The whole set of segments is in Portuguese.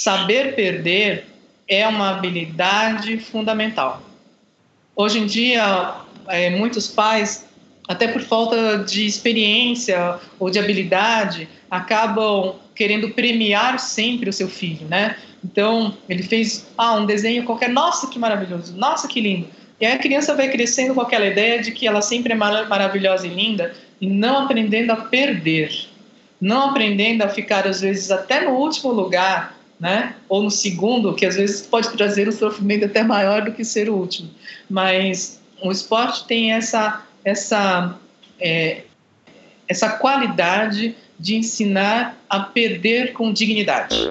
saber perder é uma habilidade fundamental. Hoje em dia, é, muitos pais, até por falta de experiência ou de habilidade, acabam querendo premiar sempre o seu filho, né? Então, ele fez ah, um desenho qualquer, nossa, que maravilhoso, nossa, que lindo. E aí a criança vai crescendo com aquela ideia de que ela sempre é maravilhosa e linda e não aprendendo a perder, não aprendendo a ficar, às vezes, até no último lugar, né? Ou no segundo, que às vezes pode trazer um sofrimento até maior do que ser o último. Mas o esporte tem essa, essa, é, essa qualidade de ensinar a perder com dignidade.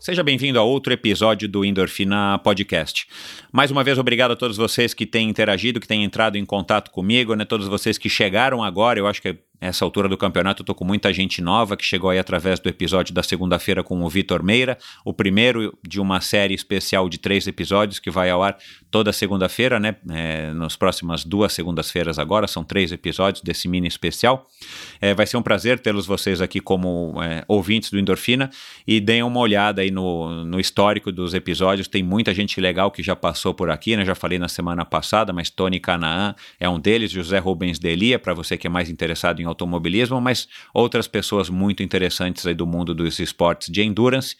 seja bem-vindo a outro episódio do Endorfina Podcast. Mais uma vez, obrigado a todos vocês que têm interagido, que têm entrado em contato comigo, né? Todos vocês que chegaram agora, eu acho que essa altura do campeonato eu tô com muita gente nova que chegou aí através do episódio da segunda-feira com o Vitor Meira, o primeiro de uma série especial de três episódios que vai ao ar toda segunda-feira, né? É, nas próximas duas segundas-feiras agora, são três episódios desse mini especial. É, vai ser um prazer tê-los vocês aqui como é, ouvintes do Endorfina e deem uma olhada aí no, no histórico dos episódios. Tem muita gente legal que já passou por aqui, né? Já falei na semana passada, mas Tony Canaan é um deles, José Rubens Delia, para você que é mais interessado em automobilismo, mas outras pessoas muito interessantes aí do mundo dos esportes de endurance.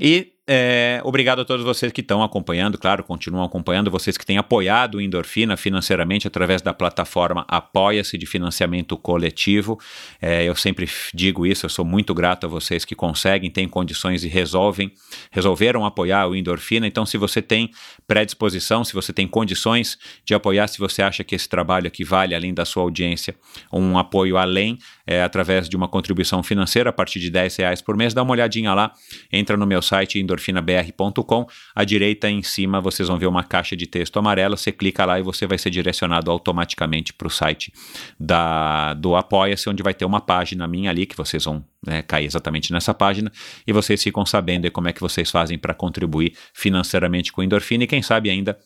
E é, obrigado a todos vocês que estão acompanhando, claro, continuam acompanhando, vocês que têm apoiado o Endorfina financeiramente através da plataforma Apoia-se de financiamento coletivo. É, eu sempre digo isso, eu sou muito grato a vocês que conseguem, têm condições e resolvem, resolveram apoiar o Endorfina. Então, se você tem predisposição, se você tem condições de apoiar, se você acha que esse trabalho aqui vale, além da sua audiência, um apoio além, é, através de uma contribuição financeira a partir de 10 reais por mês, dá uma olhadinha lá, entra no meu site endorfina endorfinabr.com. À direita em cima vocês vão ver uma caixa de texto amarela. Você clica lá e você vai ser direcionado automaticamente para o site da, do Apoia-se, onde vai ter uma página minha ali que vocês vão né, cair exatamente nessa página e vocês ficam sabendo como é que vocês fazem para contribuir financeiramente com endorfina e quem sabe ainda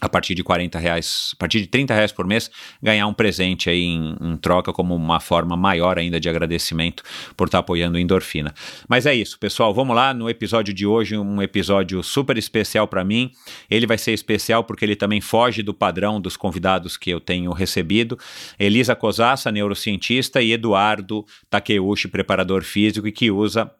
a partir de 40 reais, a partir de 30 reais por mês, ganhar um presente aí em, em, troca como uma forma maior ainda de agradecimento por estar apoiando Endorfina. Mas é isso, pessoal, vamos lá no episódio de hoje, um episódio super especial para mim. Ele vai ser especial porque ele também foge do padrão dos convidados que eu tenho recebido. Elisa Cosassa, neurocientista, e Eduardo Takeuchi, preparador físico e que usa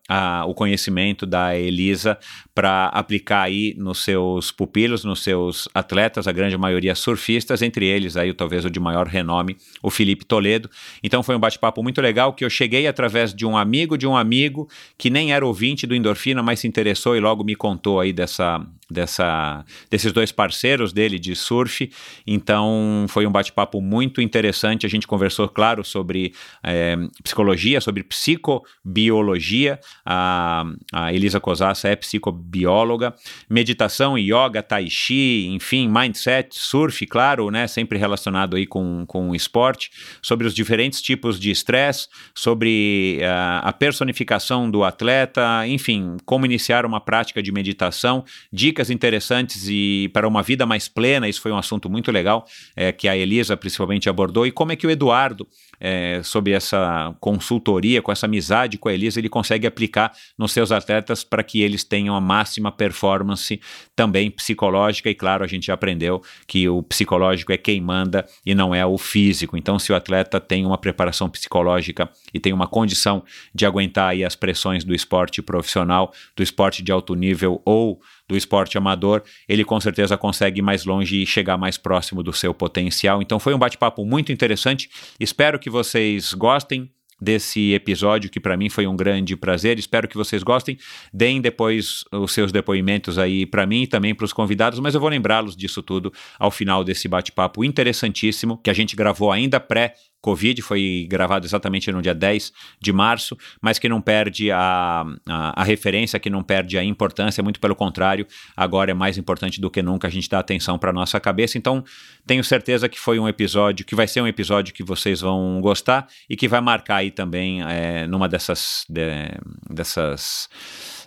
o conhecimento da Elisa para aplicar aí nos seus pupilos, nos seus atletas atletas, a grande maioria surfistas, entre eles aí talvez o de maior renome, o Felipe Toledo. Então foi um bate-papo muito legal que eu cheguei através de um amigo de um amigo que nem era ouvinte do Endorfina, mas se interessou e logo me contou aí dessa dessa, desses dois parceiros dele de surf. Então foi um bate-papo muito interessante. A gente conversou, claro, sobre é, psicologia, sobre psicobiologia. A, a Elisa Cosassa é psicobióloga, meditação, yoga, tai chi, enfim, mindset, surf, claro, né, sempre relacionado aí com, com o esporte, sobre os diferentes tipos de estresse, sobre a, a personificação do atleta, enfim, como iniciar uma prática de meditação, dicas dicas interessantes e para uma vida mais plena, isso foi um assunto muito legal é, que a Elisa principalmente abordou, e como é que o Eduardo, é, sob essa consultoria, com essa amizade com a Elisa, ele consegue aplicar nos seus atletas para que eles tenham a máxima performance também psicológica, e claro, a gente já aprendeu que o psicológico é quem manda e não é o físico, então se o atleta tem uma preparação psicológica e tem uma condição de aguentar aí as pressões do esporte profissional, do esporte de alto nível ou do esporte amador, ele com certeza consegue ir mais longe e chegar mais próximo do seu potencial. Então foi um bate-papo muito interessante. Espero que vocês gostem desse episódio, que para mim foi um grande prazer. Espero que vocês gostem. Deem depois os seus depoimentos aí para mim e também para os convidados, mas eu vou lembrá-los disso tudo ao final desse bate-papo interessantíssimo que a gente gravou ainda pré Covid, foi gravado exatamente no dia 10 de março, mas que não perde a, a, a, referência, que não perde a importância, muito pelo contrário, agora é mais importante do que nunca a gente dar atenção para a nossa cabeça. Então, tenho certeza que foi um episódio, que vai ser um episódio que vocês vão gostar e que vai marcar aí também é, numa dessas, de, dessas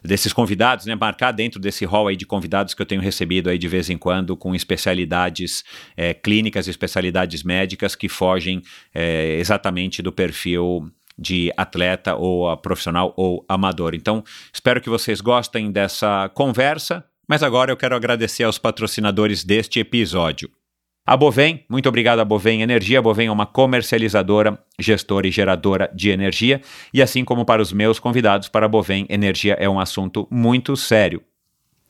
desses convidados, né, marcar dentro desse hall aí de convidados que eu tenho recebido aí de vez em quando com especialidades é, clínicas, especialidades médicas que fogem é, exatamente do perfil de atleta ou profissional ou amador. Então, espero que vocês gostem dessa conversa. Mas agora eu quero agradecer aos patrocinadores deste episódio. A Bovem, muito obrigado a Bovem Energia. A Bovem é uma comercializadora, gestora e geradora de energia. E assim como para os meus convidados, para a Bovem, energia é um assunto muito sério.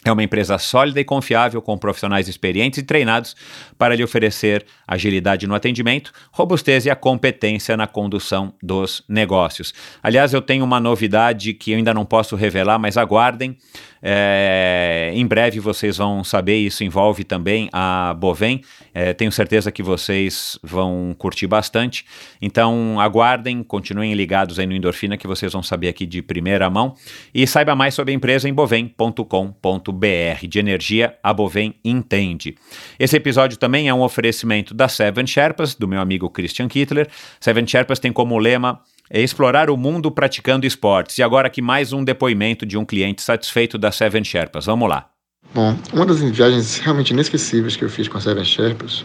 É uma empresa sólida e confiável, com profissionais experientes e treinados para lhe oferecer agilidade no atendimento, robustez e a competência na condução dos negócios. Aliás, eu tenho uma novidade que eu ainda não posso revelar, mas aguardem. É, em breve vocês vão saber, isso envolve também a Bovem. É, tenho certeza que vocês vão curtir bastante. Então aguardem, continuem ligados aí no Endorfina que vocês vão saber aqui de primeira mão. E saiba mais sobre a empresa em bovem.com.br. De energia, a Bovem entende. Esse episódio também é um oferecimento da Seven Sherpas, do meu amigo Christian Kittler. Seven Sherpas tem como lema é explorar o mundo praticando esportes. E agora aqui mais um depoimento de um cliente satisfeito da Seven Sherpas. Vamos lá. Bom, uma das viagens realmente inesquecíveis que eu fiz com a Seven Sherpas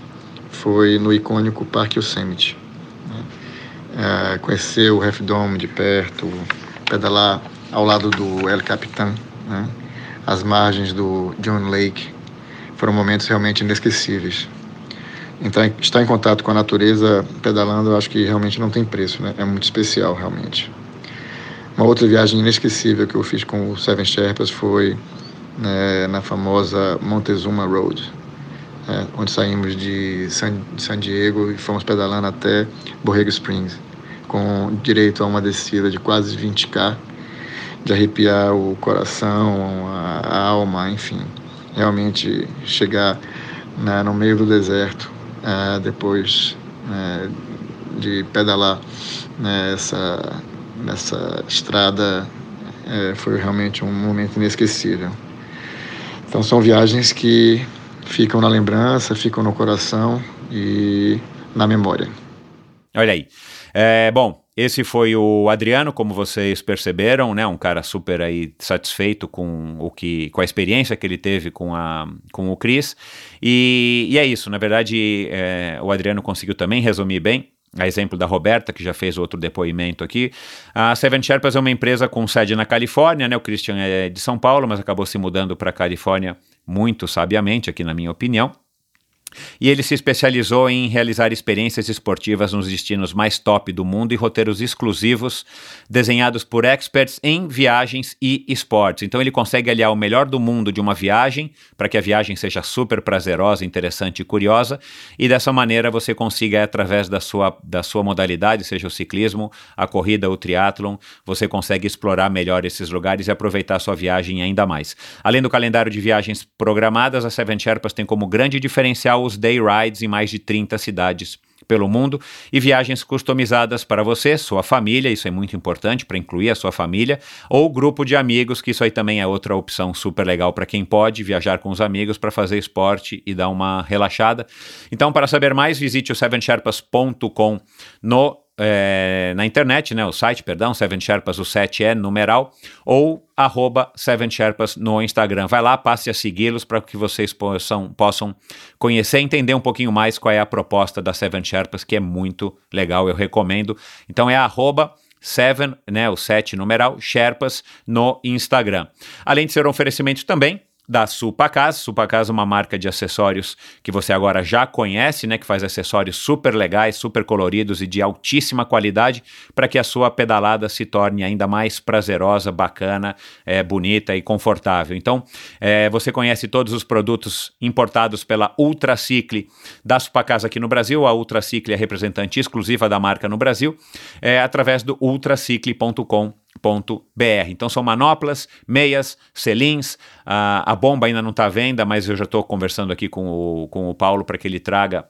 foi no icônico Parque Yosemite. Né? É, conhecer o Half Dome de perto, pedalar ao lado do El Capitan, né? as margens do John Lake, foram momentos realmente inesquecíveis. Então, estar em contato com a natureza pedalando, eu acho que realmente não tem preço, né? É muito especial, realmente. Uma outra viagem inesquecível que eu fiz com o Seven Sherpas foi né, na famosa Montezuma Road, né, onde saímos de San, San Diego e fomos pedalando até Borrego Springs, com direito a uma descida de quase 20k, de arrepiar o coração, a, a alma, enfim. Realmente chegar né, no meio do deserto é, depois né, de pedalar nessa, nessa estrada é, foi realmente um momento inesquecível. Então são viagens que ficam na lembrança, ficam no coração e na memória. Olha aí. É, bom, esse foi o Adriano, como vocês perceberam, né? Um cara super aí satisfeito com o que, com a experiência que ele teve com, a, com o Chris. E, e é isso, na verdade, é, o Adriano conseguiu também resumir bem. A exemplo da Roberta, que já fez outro depoimento aqui. A Seven Sherpas é uma empresa com sede na Califórnia, né? O Christian é de São Paulo, mas acabou se mudando para a Califórnia muito sabiamente, aqui na minha opinião. E ele se especializou em realizar experiências esportivas nos destinos mais top do mundo e roteiros exclusivos desenhados por experts em viagens e esportes. Então ele consegue aliar o melhor do mundo de uma viagem para que a viagem seja super prazerosa, interessante e curiosa, e dessa maneira você consiga através da sua, da sua modalidade, seja o ciclismo, a corrida, o triatlon, você consegue explorar melhor esses lugares e aproveitar a sua viagem ainda mais. Além do calendário de viagens programadas, a Seven Sherpas tem como grande diferencial os day rides em mais de 30 cidades pelo mundo e viagens customizadas para você, sua família, isso é muito importante para incluir a sua família, ou grupo de amigos, que isso aí também é outra opção super legal para quem pode viajar com os amigos para fazer esporte e dar uma relaxada. Então, para saber mais, visite o sevensherpas.com no é, na internet, né, o site, perdão, Seven Sherpas, o 7 é numeral, ou arroba Seven Sherpas no Instagram. Vai lá, passe a segui-los para que vocês possam, possam conhecer entender um pouquinho mais qual é a proposta da Seven Sherpas, que é muito legal, eu recomendo. Então é arroba Seven, né, o 7 numeral, Sherpas no Instagram. Além de ser um oferecimento também da Supacas. Supacas é uma marca de acessórios que você agora já conhece, né, que faz acessórios super legais, super coloridos e de altíssima qualidade para que a sua pedalada se torne ainda mais prazerosa, bacana, é, bonita e confortável. Então, é, você conhece todos os produtos importados pela Ultracicle da Supacas aqui no Brasil. A Ultracicle é representante exclusiva da marca no Brasil, é, através do ultracicle.com br. Então são manoplas, meias, selins, a, bomba ainda não está à venda, mas eu já estou conversando aqui com o, com o Paulo para que ele traga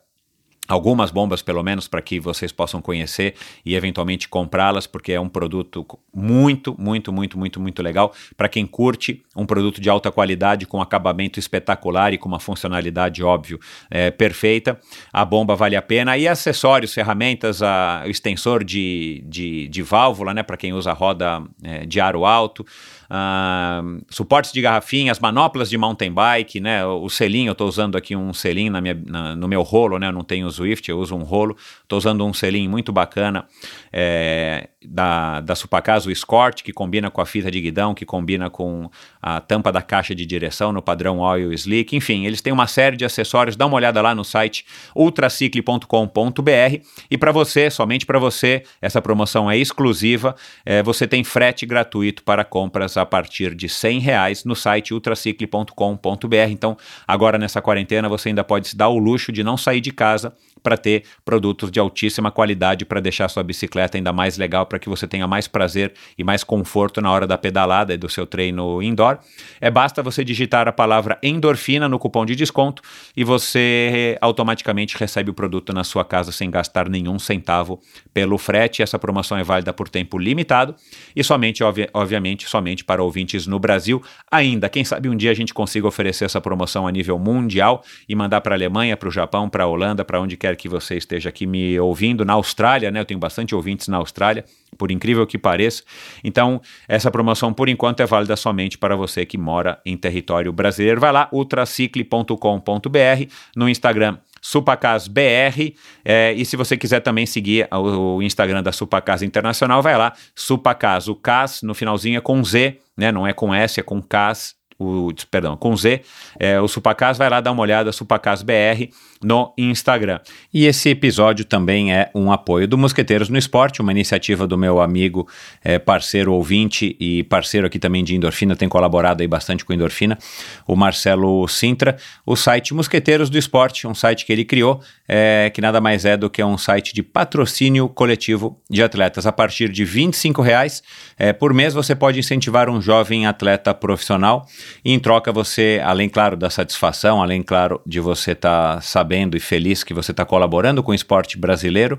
algumas bombas pelo menos para que vocês possam conhecer e eventualmente comprá-las porque é um produto muito muito muito muito muito legal. Para quem curte um produto de alta qualidade com acabamento espetacular e com uma funcionalidade óbvio é, perfeita. A bomba vale a pena. E acessórios ferramentas a, o extensor de, de, de válvula né para quem usa roda é, de aro alto Uh, suportes de garrafinhas, manoplas de mountain bike, né? O selinho, eu estou usando aqui um selinho na minha, na, no meu rolo, né? Eu não tenho Swift, eu uso um rolo. Estou usando um selinho muito bacana é, da, da Supacasa, o Escort, que combina com a fita de guidão, que combina com a tampa da caixa de direção no padrão Oil Slick. Enfim, eles têm uma série de acessórios. Dá uma olhada lá no site ultracicle.com.br. E para você, somente para você, essa promoção é exclusiva. É, você tem frete gratuito para compras a partir de 100 reais no site ultracicle.com.br. Então, agora nessa quarentena, você ainda pode se dar o luxo de não sair de casa para ter produtos de altíssima qualidade para deixar sua bicicleta ainda mais legal, para que você tenha mais prazer e mais conforto na hora da pedalada e do seu treino indoor. É basta você digitar a palavra endorfina no cupom de desconto e você automaticamente recebe o produto na sua casa sem gastar nenhum centavo pelo frete. Essa promoção é válida por tempo limitado e somente, obvi obviamente, somente para ouvintes no Brasil. Ainda, quem sabe um dia a gente consiga oferecer essa promoção a nível mundial e mandar para a Alemanha, para o Japão, para a Holanda, para onde quer que você esteja aqui me ouvindo, na Austrália, né? Eu tenho bastante ouvintes na Austrália, por incrível que pareça. Então, essa promoção, por enquanto, é válida somente para você que mora em território brasileiro. Vai lá, ultracicle.com.br, no Instagram SupacasBR. É, e se você quiser também seguir o, o, Instagram da Supacas Internacional, vai lá, Supacas, o Cas no finalzinho é com Z, né? Não é com S, é com Cas o, perdão, com Z, é, o Supacas, vai lá dar uma olhada, Supacas BR no Instagram. E esse episódio também é um apoio do Mosqueteiros no Esporte, uma iniciativa do meu amigo, é, parceiro ouvinte e parceiro aqui também de Endorfina, tem colaborado aí bastante com Endorfina, o Marcelo Sintra, o site Mosqueteiros do Esporte, um site que ele criou, é, que nada mais é do que um site de patrocínio coletivo de atletas. A partir de R$ reais é, por mês você pode incentivar um jovem atleta profissional e em troca você, além, claro, da satisfação, além, claro, de você estar tá sabendo e feliz que você está colaborando com o esporte brasileiro,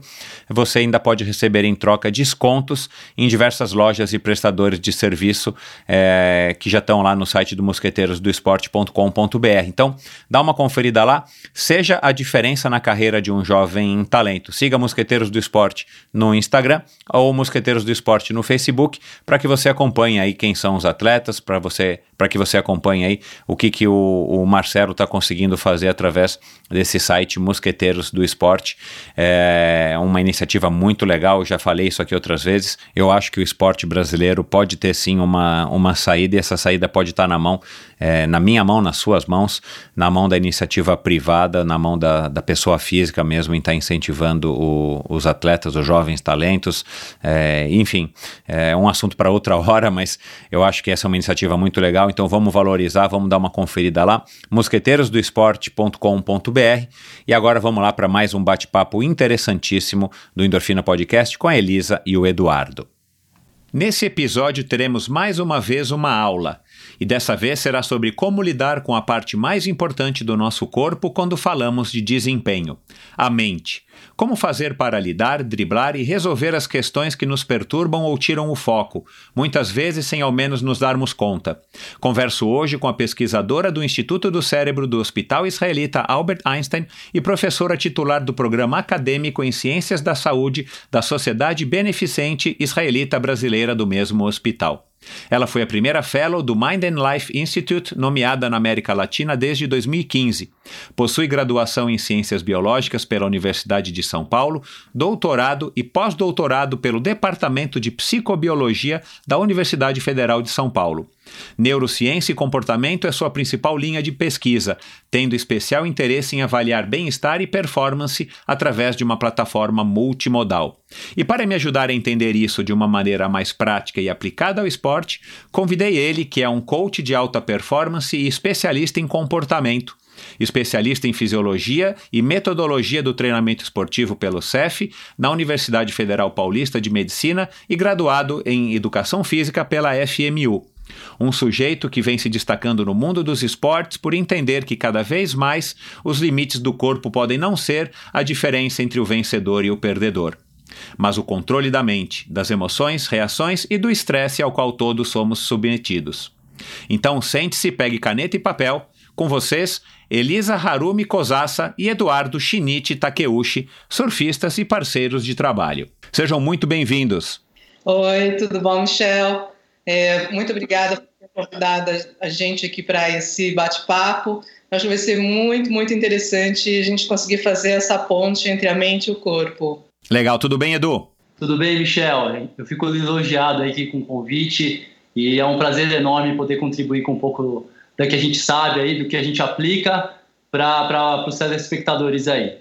você ainda pode receber em troca descontos em diversas lojas e prestadores de serviço é, que já estão lá no site do mosqueteirosdoesporte.com.br. Então, dá uma conferida lá, seja a diferença na carreira de um jovem talento. Siga Mosqueteiros do Esporte no Instagram ou Mosqueteiros do Esporte no Facebook para que você acompanhe aí quem são os atletas, para você para que você acompanhe aí o que, que o, o Marcelo está conseguindo fazer através desse site Mosqueteiros do Esporte. É uma iniciativa muito legal, já falei isso aqui outras vezes. Eu acho que o esporte brasileiro pode ter sim uma, uma saída e essa saída pode estar tá na mão, é, na minha mão, nas suas mãos, na mão da iniciativa privada, na mão da, da pessoa física mesmo, em estar tá incentivando o, os atletas, os jovens talentos. É, enfim, é um assunto para outra hora, mas eu acho que essa é uma iniciativa muito legal, então vamos valorizar, vamos dar uma conferida lá, mosqueteirosdoesporte.com.br. E agora vamos lá para mais um bate-papo interessantíssimo do Endorfina Podcast com a Elisa e o Eduardo. Nesse episódio teremos mais uma vez uma aula, e dessa vez será sobre como lidar com a parte mais importante do nosso corpo quando falamos de desempenho, a mente. Como fazer para lidar, driblar e resolver as questões que nos perturbam ou tiram o foco, muitas vezes sem ao menos nos darmos conta. Converso hoje com a pesquisadora do Instituto do Cérebro do Hospital Israelita Albert Einstein e professora titular do Programa Acadêmico em Ciências da Saúde da Sociedade Beneficente Israelita Brasileira do mesmo hospital. Ela foi a primeira fellow do Mind and Life Institute, nomeada na América Latina desde 2015. Possui graduação em Ciências Biológicas pela Universidade de São Paulo, doutorado e pós-doutorado pelo Departamento de Psicobiologia da Universidade Federal de São Paulo. Neurociência e comportamento é sua principal linha de pesquisa, tendo especial interesse em avaliar bem-estar e performance através de uma plataforma multimodal. E para me ajudar a entender isso de uma maneira mais prática e aplicada ao esporte, convidei ele, que é um coach de alta performance e especialista em comportamento especialista em fisiologia e metodologia do treinamento esportivo pelo CEF, na Universidade Federal Paulista de Medicina e graduado em Educação Física pela FMU. Um sujeito que vem se destacando no mundo dos esportes por entender que cada vez mais os limites do corpo podem não ser a diferença entre o vencedor e o perdedor, mas o controle da mente, das emoções, reações e do estresse ao qual todos somos submetidos. Então sente-se, pegue caneta e papel. Com vocês, Elisa Harumi Kozassa e Eduardo Shinichi Takeuchi, surfistas e parceiros de trabalho. Sejam muito bem-vindos. Oi, tudo bom, Michel? É, muito obrigada por ter convidado a gente aqui para esse bate-papo. Acho que vai ser muito, muito interessante a gente conseguir fazer essa ponte entre a mente e o corpo. Legal, tudo bem, Edu? Tudo bem, Michel? Eu fico elogiado aqui com o convite e é um prazer enorme poder contribuir com um pouco do que a gente sabe aí, do que a gente aplica para os telespectadores aí.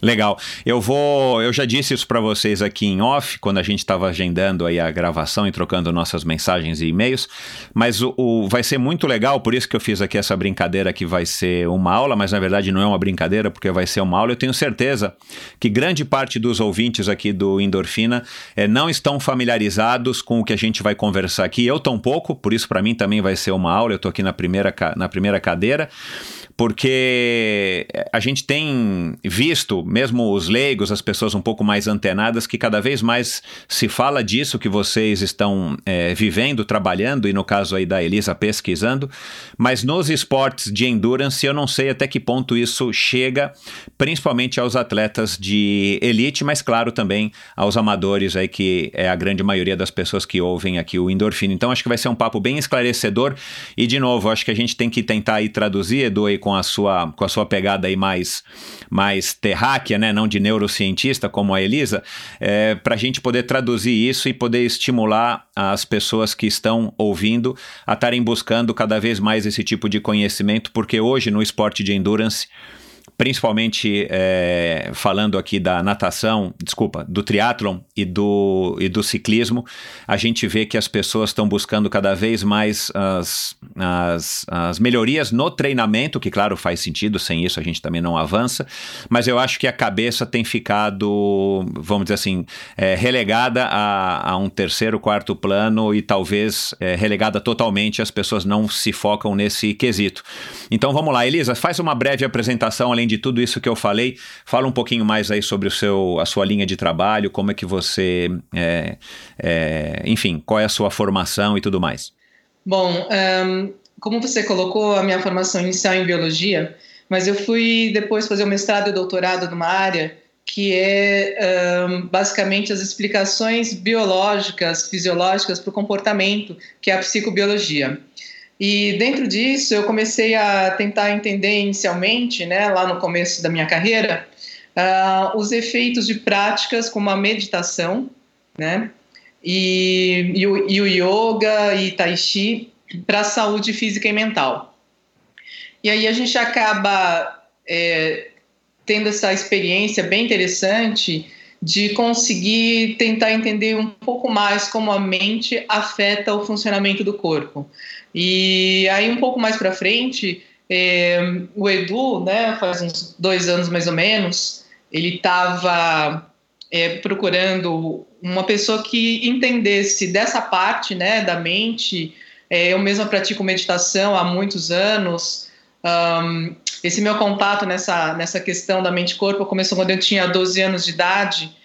Legal. Eu vou, eu já disse isso para vocês aqui em off, quando a gente estava agendando aí a gravação e trocando nossas mensagens e e-mails, mas o, o, vai ser muito legal, por isso que eu fiz aqui essa brincadeira que vai ser uma aula, mas na verdade não é uma brincadeira, porque vai ser uma aula. Eu tenho certeza que grande parte dos ouvintes aqui do Endorfina é, não estão familiarizados com o que a gente vai conversar aqui. Eu tão pouco, por isso para mim também vai ser uma aula. Eu estou aqui na primeira, na primeira cadeira porque a gente tem visto, mesmo os leigos, as pessoas um pouco mais antenadas, que cada vez mais se fala disso que vocês estão é, vivendo, trabalhando, e no caso aí da Elisa pesquisando, mas nos esportes de endurance eu não sei até que ponto isso chega, principalmente aos atletas de elite, mas claro também aos amadores aí, que é a grande maioria das pessoas que ouvem aqui o Endorfina. Então acho que vai ser um papo bem esclarecedor, e de novo, acho que a gente tem que tentar aí traduzir, Edu, aí, com a sua, com a sua pegada aí mais, mais terráquea, né? não de neurocientista como a Elisa, é, para a gente poder traduzir isso e poder estimular as pessoas que estão ouvindo a estarem buscando cada vez mais esse tipo de conhecimento, porque hoje no esporte de endurance principalmente é, falando aqui da natação, desculpa, do triatlon e do, e do ciclismo, a gente vê que as pessoas estão buscando cada vez mais as, as, as melhorias no treinamento, que claro faz sentido, sem isso a gente também não avança, mas eu acho que a cabeça tem ficado, vamos dizer assim, é, relegada a, a, um terceiro, quarto plano e talvez é, relegada totalmente, as pessoas não se focam nesse quesito. Então vamos lá, Elisa, faz uma breve apresentação além de tudo isso que eu falei, fala um pouquinho mais aí sobre o seu, a sua linha de trabalho, como é que você, é, é, enfim, qual é a sua formação e tudo mais. Bom, um, como você colocou, a minha formação inicial em biologia, mas eu fui depois fazer o mestrado e doutorado numa área que é um, basicamente as explicações biológicas, fisiológicas para o comportamento, que é a psicobiologia. E dentro disso, eu comecei a tentar entender inicialmente, né, lá no começo da minha carreira, uh, os efeitos de práticas como a meditação, né, e, e, o, e o yoga e tai chi para a saúde física e mental. E aí a gente acaba é, tendo essa experiência bem interessante de conseguir tentar entender um pouco mais como a mente afeta o funcionamento do corpo. E aí, um pouco mais para frente, é, o Edu, né, faz uns dois anos mais ou menos, ele estava é, procurando uma pessoa que entendesse dessa parte né, da mente. É, eu mesma pratico meditação há muitos anos. Um, esse meu contato nessa, nessa questão da mente-corpo começou quando eu tinha 12 anos de idade.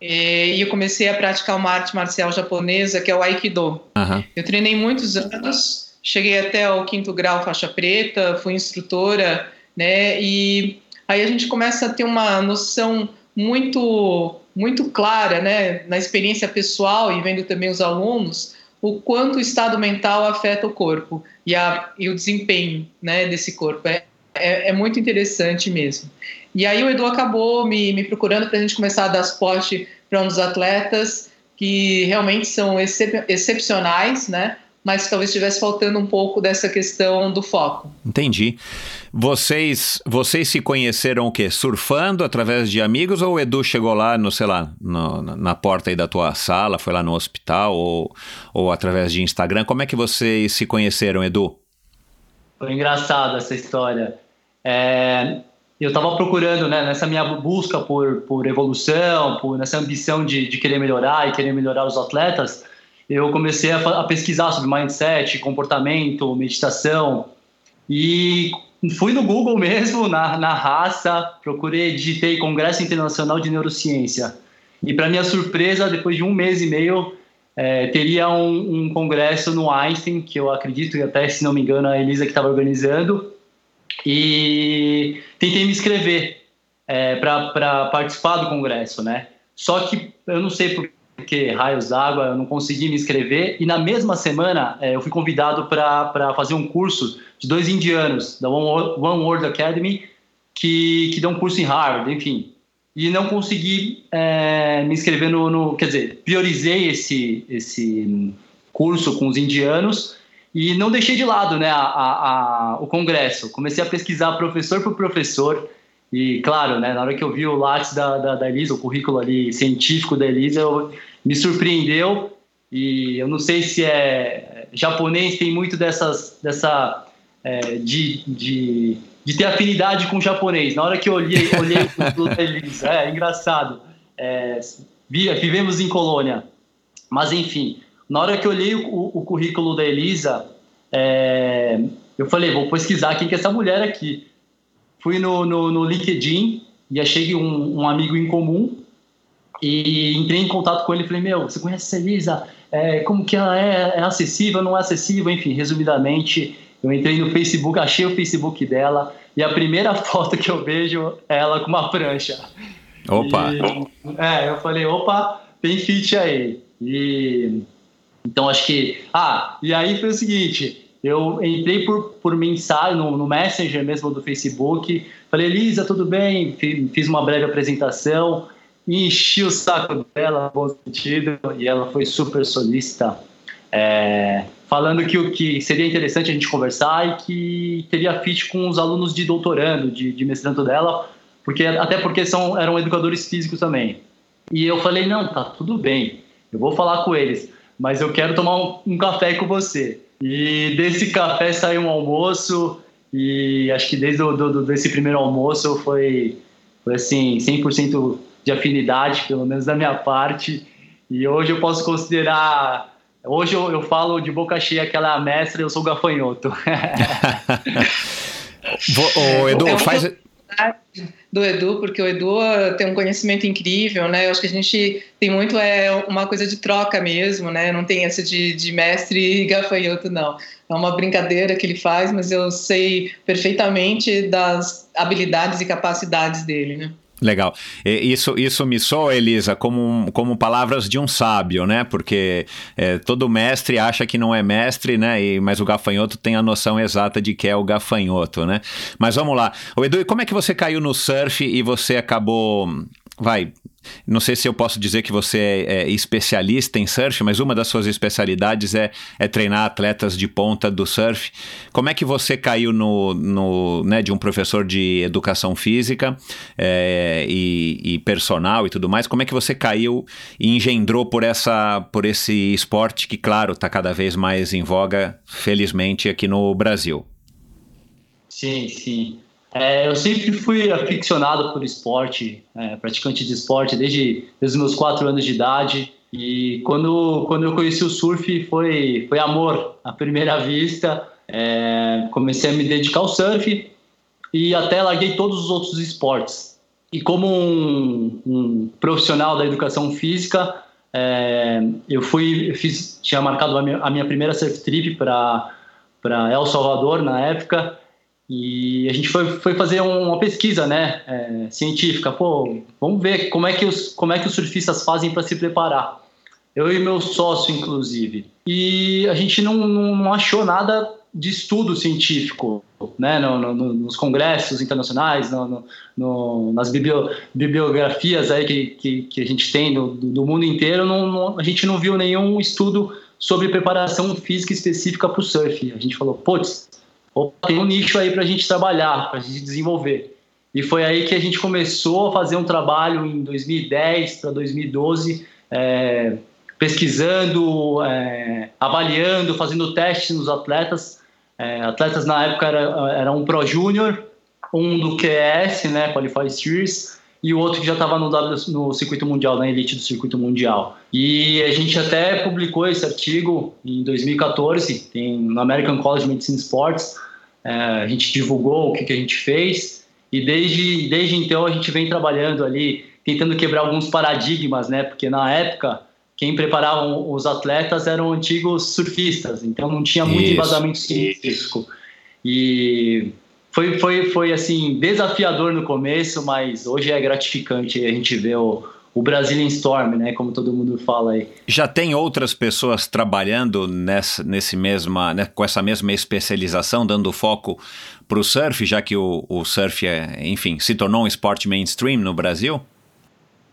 E eu comecei a praticar uma arte marcial japonesa que é o Aikido. Uhum. Eu treinei muitos anos, cheguei até o quinto grau faixa preta, fui instrutora, né? E aí a gente começa a ter uma noção muito muito clara, né, na experiência pessoal e vendo também os alunos, o quanto o estado mental afeta o corpo e, a, e o desempenho, né, desse corpo. É, é, é muito interessante mesmo. E aí o Edu acabou me, me procurando para a gente começar a dar suporte para dos atletas que realmente são excep excepcionais, né? Mas talvez estivesse faltando um pouco dessa questão do foco. Entendi. Vocês, vocês se conheceram o quê? Surfando através de amigos ou o Edu chegou lá, no, sei lá, no, na porta aí da tua sala, foi lá no hospital ou, ou através de Instagram? Como é que vocês se conheceram, Edu? Foi engraçado essa história. É, eu estava procurando, né, nessa minha busca por, por evolução, por nessa ambição de, de querer melhorar e querer melhorar os atletas, eu comecei a, a pesquisar sobre mindset, comportamento, meditação e fui no Google mesmo, na, na raça, procurei, digitei Congresso Internacional de Neurociência. E para minha surpresa, depois de um mês e meio, é, teria um, um, congresso no Einstein, que eu acredito, e até se não me engano, a Elisa que estava organizando, e tentei me inscrever é, para participar do congresso, né? Só que eu não sei por que raios d'água, eu não consegui me inscrever, e na mesma semana é, eu fui convidado para fazer um curso de dois indianos, da One World Academy, que, que dão um curso em Harvard, enfim e não consegui é, me inscrever no, no, Quer dizer, priorizei esse, esse curso com os indianos e não deixei de lado né, a, a, a, o congresso. Comecei a pesquisar professor por professor e, claro, né, na hora que eu vi o Lattes da, da, da Elisa, o currículo ali científico da Elisa, eu, me surpreendeu e eu não sei se é japonês tem muito dessas dessa é, de, de de ter afinidade com o japonês. Na hora que eu olhei, olhei o eles, é, engraçado. É, vivemos em colônia. Mas, enfim, na hora que eu olhei o, o currículo da Elisa, é, eu falei, vou pesquisar quem que é essa mulher aqui. Fui no, no, no LinkedIn e achei um, um, amigo em comum e entrei em contato com ele e falei, meu, você conhece a Elisa? É, como que ela é? É acessível, não é acessível? Enfim, resumidamente, eu entrei no Facebook, achei o Facebook dela e a primeira foto que eu vejo é ela com uma prancha. Opa! E, é, eu falei, opa, tem fit aí. E então acho que. Ah, e aí foi o seguinte: eu entrei por, por mensagem no, no Messenger mesmo do Facebook, falei, Elisa, tudo bem? Fiz uma breve apresentação, enchi o saco dela, no bom sentido, e ela foi super solícita. É, falando que o que seria interessante a gente conversar e que teria fit com os alunos de doutorando, de, de mestrando dela, porque até porque são eram educadores físicos também. E eu falei não, tá tudo bem, eu vou falar com eles, mas eu quero tomar um, um café com você. E desse café saiu um almoço e acho que desde o do, do, desse primeiro almoço foi foi assim 100% de afinidade, pelo menos da minha parte. E hoje eu posso considerar Hoje eu, eu falo de boca cheia que ela é a mestra, eu sou gafanhoto. o Edu, faz do Edu, porque o Edu tem um conhecimento incrível, né? Eu acho que a gente tem muito é uma coisa de troca mesmo, né? Não tem essa de, de mestre e gafanhoto, não. É uma brincadeira que ele faz, mas eu sei perfeitamente das habilidades e capacidades dele, né? Legal. Isso, isso me soa, Elisa, como, como palavras de um sábio, né? Porque é, todo mestre acha que não é mestre, né? E, mas o gafanhoto tem a noção exata de que é o gafanhoto, né? Mas vamos lá. O Edu, como é que você caiu no surf e você acabou vai, não sei se eu posso dizer que você é, é, especialista em surf, mas uma das suas especialidades é, é, treinar atletas de ponta do surf. Como é que você caiu no, no né, de um professor de educação física é, e, e, personal e tudo mais? Como é que você caiu e engendrou por essa por esse esporte que, claro, está cada vez mais em voga, felizmente aqui no Brasil? Sim, sim. É, eu sempre fui aficionado por esporte, é, praticante de esporte desde, desde os meus quatro anos de idade. E quando, quando eu conheci o surf, foi, foi amor à primeira vista. É, comecei a me dedicar ao surf e até larguei todos os outros esportes. E como um, um profissional da educação física, é, eu fui, fiz, tinha marcado a minha, a minha primeira surf trip para El Salvador na época e a gente foi, foi fazer uma pesquisa, né, é, científica. Pô, vamos ver como é que os, como é que os surfistas fazem para se preparar. Eu e meu sócio, inclusive. E a gente não, não achou nada de estudo científico. né, no, no, nos congressos internacionais, no, nas biblio, bibliografias aí que, que, que, a gente tem do, do mundo inteiro, não, a gente não viu nenhum estudo sobre preparação física específica para o surf. A gente falou, putz, tem um nicho aí para a gente trabalhar, para a gente desenvolver. E foi aí que a gente começou a fazer um trabalho em 2010 para 2012, é, pesquisando, é, avaliando, fazendo testes nos atletas. É, atletas na época eram era um Pro Júnior, um do QS, né, Qualify Series, e o outro que já estava no, no circuito mundial, na elite do circuito mundial. E a gente até publicou esse artigo em 2014, tem no American College of Medicine Sports. É, a gente divulgou o que, que a gente fez e desde, desde então a gente vem trabalhando ali, tentando quebrar alguns paradigmas, né? Porque na época quem preparava os atletas eram antigos surfistas, então não tinha muito Isso. embasamento científico. E foi, foi, foi assim desafiador no começo, mas hoje é gratificante a gente ver o, o Brazilian Storm, né, como todo mundo fala aí. Já tem outras pessoas trabalhando nessa, nesse mesma, né, com essa mesma especialização, dando foco para o surf, já que o, o surf, é, enfim, se tornou um esporte mainstream no Brasil?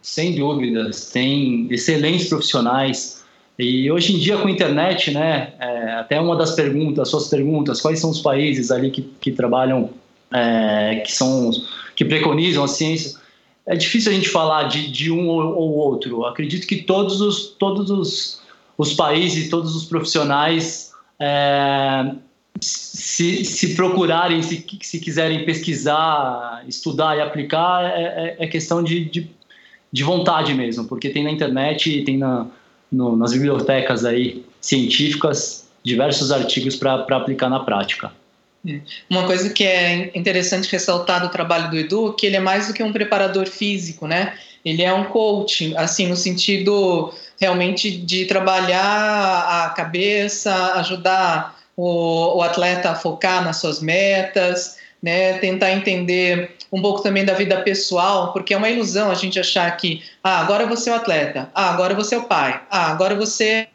Sem dúvidas, tem excelentes profissionais. E hoje em dia com a internet, né, é, até uma das perguntas, suas perguntas, quais são os países ali que, que trabalham, é, que são, que preconizam a ciência? É difícil a gente falar de, de um ou, ou outro. acredito que todos os, todos os, os países, todos os profissionais é, se, se procurarem, se, se quiserem pesquisar, estudar e aplicar, é, é, é questão de, de, de, vontade mesmo, porque tem na internet, tem na, no, nas bibliotecas aí científicas diversos artigos para aplicar na prática. É. Uma coisa que é interessante ressaltar do trabalho do Edu, que ele é mais do que um preparador físico, né? Ele é um coach, assim, no sentido realmente de trabalhar a cabeça, ajudar o, o atleta a focar nas suas metas, né, tentar entender um pouco também da vida pessoal, porque é uma ilusão a gente achar que, ah, agora você é o atleta, ah, agora você é o pai, ah, agora você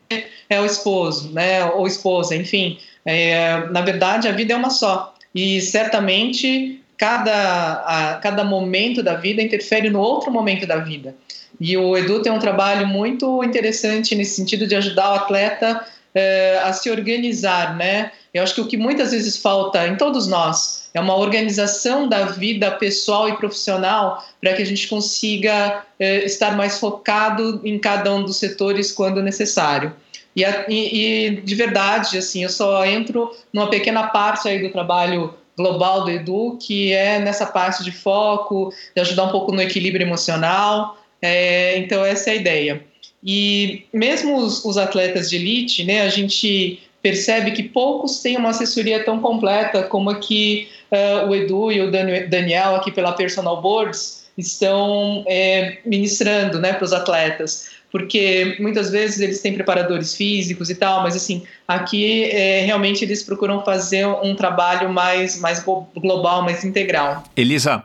é o esposo, né, ou esposa, enfim. É, na verdade, a vida é uma só. E certamente cada, a, cada momento da vida interfere no outro momento da vida. E o Edu tem um trabalho muito interessante nesse sentido de ajudar o atleta é, a se organizar, né? Eu acho que o que muitas vezes falta em todos nós é uma organização da vida pessoal e profissional para que a gente consiga é, estar mais focado em cada um dos setores quando necessário. E, e, e, de verdade, assim, eu só entro numa pequena parte aí do trabalho global do Edu, que é nessa parte de foco, de ajudar um pouco no equilíbrio emocional. É, então, essa é a ideia. E mesmo os, os, atletas de elite, né, a gente percebe que poucos têm uma assessoria tão completa como a que uh, o Edu e o Daniel aqui pela Personal Boards estão é, ministrando né, para os atletas porque muitas vezes eles têm preparadores físicos e tal, mas assim, aqui é, realmente eles procuram fazer um trabalho mais, mais global, mais integral. Elisa,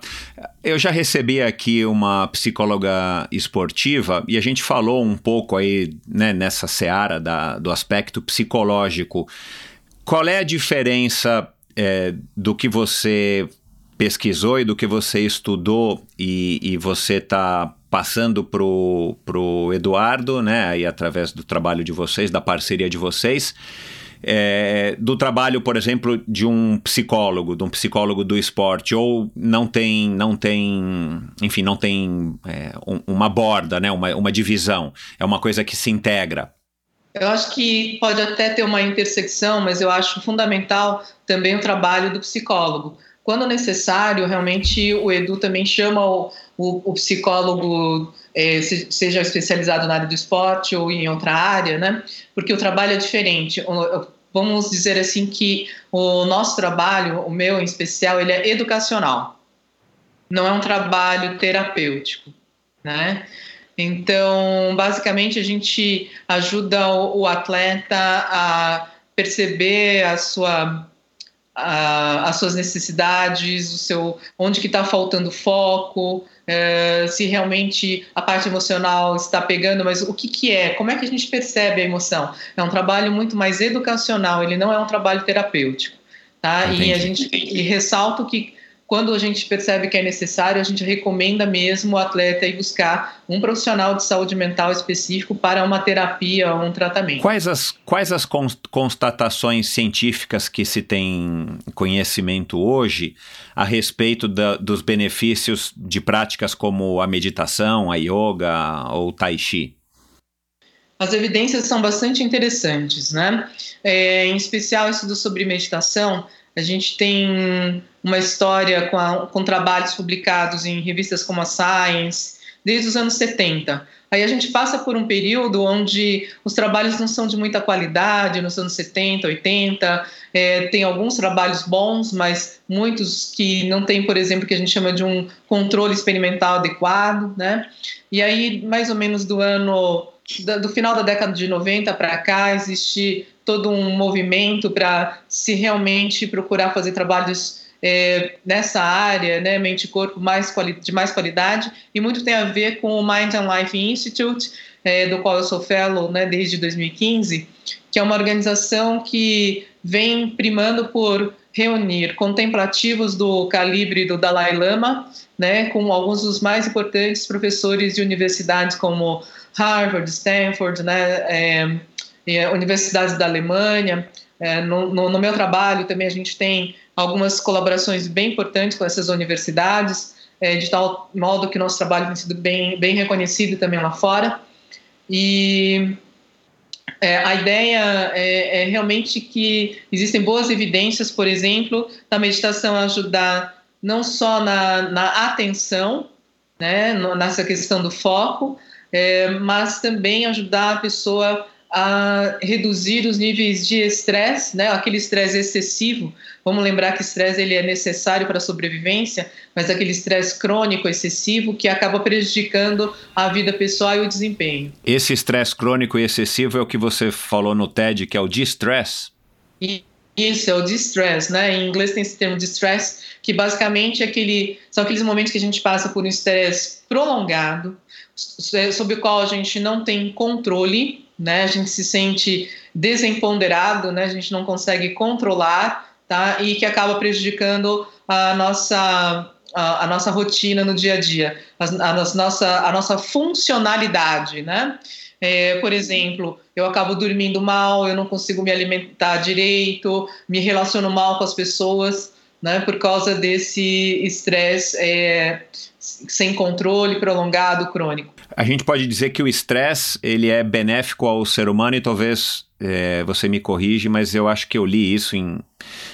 eu já recebi aqui uma psicóloga esportiva e a gente falou um pouco aí né, nessa seara da, do aspecto psicológico. Qual é a diferença é, do que você pesquisou e do que você estudou e, e você está passando pro, pro Eduardo, né, aí através do trabalho de vocês, da parceria de vocês, é, do trabalho, por exemplo, de um psicólogo, de um psicólogo do esporte, ou não tem, não tem, enfim, não tem é, um, uma borda, né, uma, uma divisão, é uma coisa que se integra. Eu acho que pode até ter uma intersecção, mas eu acho fundamental também o trabalho do psicólogo. Quando necessário, realmente o Edu também chama o, o, o psicólogo é, seja especializado na área do esporte ou em outra área, né? Porque o trabalho é diferente. Vamos dizer assim que o nosso trabalho, o meu em especial, ele é educacional. Não é um trabalho terapêutico, né? Então, basicamente, a gente ajuda o, o atleta a perceber a sua as suas necessidades, o seu onde que está faltando foco, é, se realmente a parte emocional está pegando, mas o que, que é? Como é que a gente percebe a emoção? É um trabalho muito mais educacional, ele não é um trabalho terapêutico. Tá? E a gente e ressalto que quando a gente percebe que é necessário, a gente recomenda mesmo o atleta ir buscar um profissional de saúde mental específico para uma terapia ou um tratamento. Quais as, quais as constatações científicas que se tem conhecimento hoje a respeito da, dos benefícios de práticas como a meditação, a yoga ou o tai chi? As evidências são bastante interessantes, né? É, em especial estudo sobre meditação, a gente tem uma história com, a, com trabalhos publicados em revistas como a Science, desde os anos 70. Aí a gente passa por um período onde os trabalhos não são de muita qualidade, nos anos 70, 80, é, tem alguns trabalhos bons, mas muitos que não tem, por exemplo, que a gente chama de um controle experimental adequado, né? E aí, mais ou menos do ano do final da década de 90 para cá, existe todo um movimento para se realmente procurar fazer trabalhos é, nessa área, né, mente e corpo mais de mais qualidade, e muito tem a ver com o Mind and Life Institute, é, do qual eu sou fellow né, desde 2015, que é uma organização que vem primando por reunir contemplativos do calibre do Dalai Lama, né, com alguns dos mais importantes professores de universidades como Harvard, Stanford, né, é, universidades da Alemanha. É, no, no, no, meu trabalho também a gente tem algumas colaborações bem importantes com essas universidades, é, de tal modo que nosso trabalho tem sido bem, bem reconhecido também lá fora. E é, a ideia é, é, realmente que existem boas evidências, por exemplo, da meditação ajudar não só na, na atenção, né, nessa questão do foco, é, mas também ajudar a pessoa a reduzir os níveis de estresse, né, aquele estresse excessivo. Vamos lembrar que estresse ele é necessário para a sobrevivência, mas aquele estresse crônico excessivo que acaba prejudicando a vida pessoal e o desempenho. Esse estresse crônico e excessivo é o que você falou no TED, que é o distress. Isso, é o distress, né? Em inglês tem esse termo distress, que basicamente é aquele, são aqueles momentos que a gente passa por um estresse prolongado, sobre o qual a gente não tem controle, né? A gente se sente desempoderado, né? A gente não consegue controlar, tá? E que acaba prejudicando a nossa a, a nossa rotina no dia a dia, a, a, nossa a nossa funcionalidade, né? É, por exemplo, eu acabo dormindo mal, eu não consigo me alimentar direito, me relaciono mal com as pessoas, né? Por causa desse estresse é, sem controle, prolongado, crônico. A gente pode dizer que o estresse ele é benéfico ao ser humano e talvez é, você me corrige, mas eu acho que eu li isso em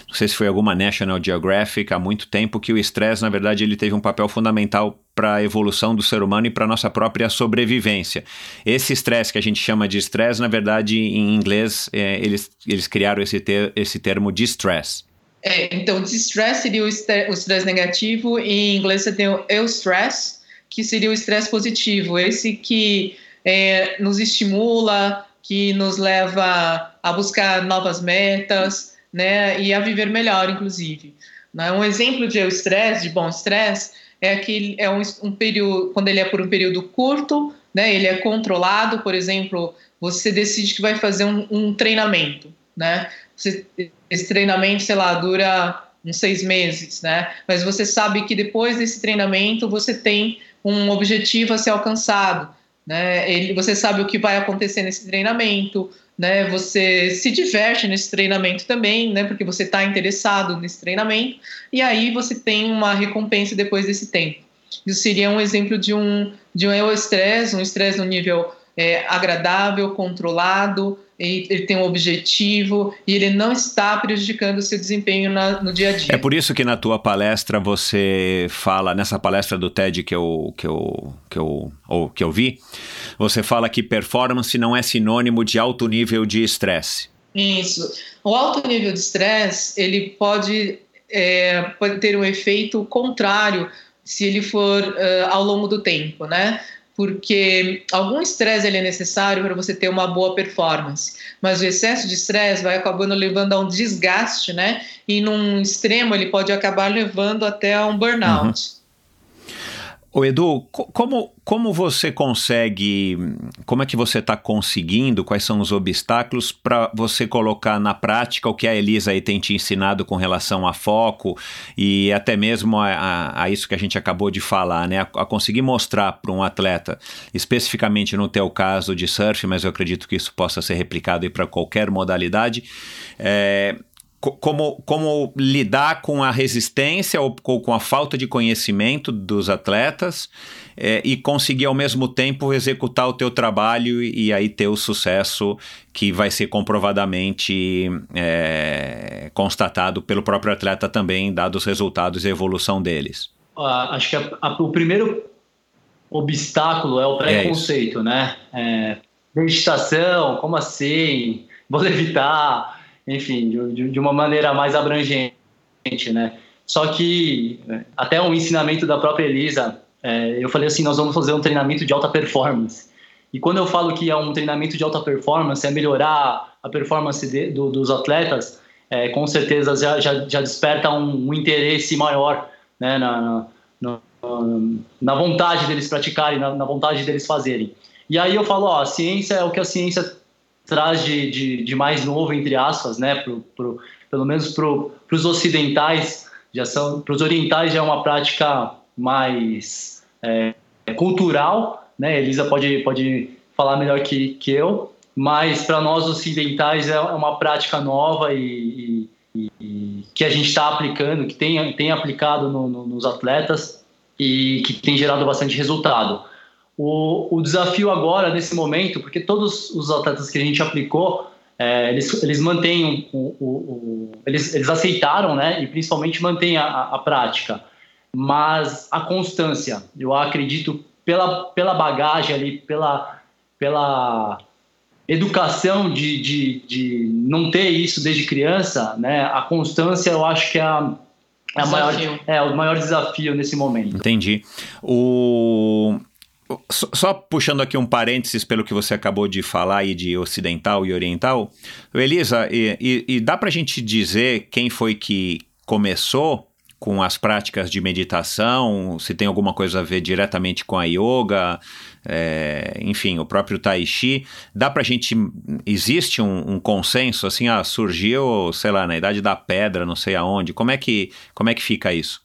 não sei se foi alguma National Geographic há muito tempo que o estresse na verdade ele teve um papel fundamental para a evolução do ser humano e para nossa própria sobrevivência. Esse estresse que a gente chama de estresse, na verdade, em inglês, é, eles, eles criaram esse, ter, esse termo distress. É, então, distress seria o estresse negativo, em inglês você tem o eustress, que seria o estresse positivo, esse que é, nos estimula, que nos leva a buscar novas metas, né, e a viver melhor, inclusive. Né? Um exemplo de estresse, de bom estresse, é aquele é um, um período quando ele é por um período curto, né, ele é controlado, por exemplo, você decide que vai fazer um, um treinamento, né? Você, esse treinamento, sei lá, dura uns seis meses, né? Mas você sabe que depois desse treinamento você tem um objetivo a ser alcançado, né? Ele, você sabe o que vai acontecer nesse treinamento, né? Você se diverte nesse treinamento também, né? Porque você está interessado nesse treinamento e aí você tem uma recompensa depois desse tempo. Isso seria um exemplo de um de um estresse, um estresse no nível é, agradável, controlado, ele tem um objetivo e ele não está prejudicando o seu desempenho na, no dia a dia. É por isso que na tua palestra você fala, nessa palestra do TED que eu, que eu, que eu, ou, que eu vi, você fala que performance não é sinônimo de alto nível de estresse. Isso. O alto nível de estresse, ele pode, é, pode ter um efeito contrário se ele for uh, ao longo do tempo, né? Porque algum estresse é necessário para você ter uma boa performance, mas o excesso de estresse vai acabando levando a um desgaste, né? E num extremo ele pode acabar levando até a um burnout. Ô Edu, como, como você consegue, como é que você está conseguindo, quais são os obstáculos para você colocar na prática o que a Elisa aí tem te ensinado com relação a foco e até mesmo a, a, a isso que a gente acabou de falar, né? A, a conseguir mostrar para um atleta, especificamente no teu caso de surf, mas eu acredito que isso possa ser replicado para qualquer modalidade, é, como, como lidar com a resistência ou, com a falta de conhecimento dos atletas é, e conseguir ao mesmo tempo executar o teu trabalho e, e aí ter o sucesso que vai ser comprovadamente é, constatado pelo próprio atleta também, dados os resultados e a evolução deles. Uh, acho que a, a, o primeiro obstáculo é o é preconceito, é né? É, meditação, como assim? Vou levitar enfim, de, de uma maneira mais abrangente, né? Só que até um ensinamento da própria Elisa, é, eu falei assim, nós vamos fazer um treinamento de alta performance. E quando eu falo que é um treinamento de alta performance, é melhorar a performance de, do, dos atletas, é, com certeza já, já, já desperta um, um, interesse maior né, na, na, na, vontade deles praticarem, na, na vontade deles fazerem. E aí eu falo, ó, a ciência é o que a ciência traz de, de, de mais novo, entre aspas, né, pro, pro, pelo menos para os ocidentais, já são, para os orientais já é uma prática mais é, cultural, né, Elisa pode, pode falar melhor que, que eu, mas para nós ocidentais é uma prática nova e, e, e que a gente está aplicando, que tem, tem aplicado no, no, nos atletas e que tem gerado bastante resultado. O, o desafio agora, nesse momento, porque todos os atletas que a gente aplicou, é, eles, eles mantêm o, o, o, eles, eles aceitaram, né? E principalmente mantêm a, a, prática. Mas a constância, eu acredito, pela, pela bagagem ali, pela, pela educação de, de, de não ter isso desde criança, né? A constância, eu acho que é a, é, maior, é o maior desafio nesse momento. Entendi. O só puxando aqui um parênteses pelo que você acabou de falar aí de ocidental e oriental, Elisa, e, e, e dá para a gente dizer quem foi que começou com as práticas de meditação, se tem alguma coisa a ver diretamente com a yoga, é, enfim, o próprio tai chi, dá pra gente, existe um, um, consenso, assim, ah, surgiu, sei lá, na idade da pedra, não sei aonde, como é que, como é que fica isso?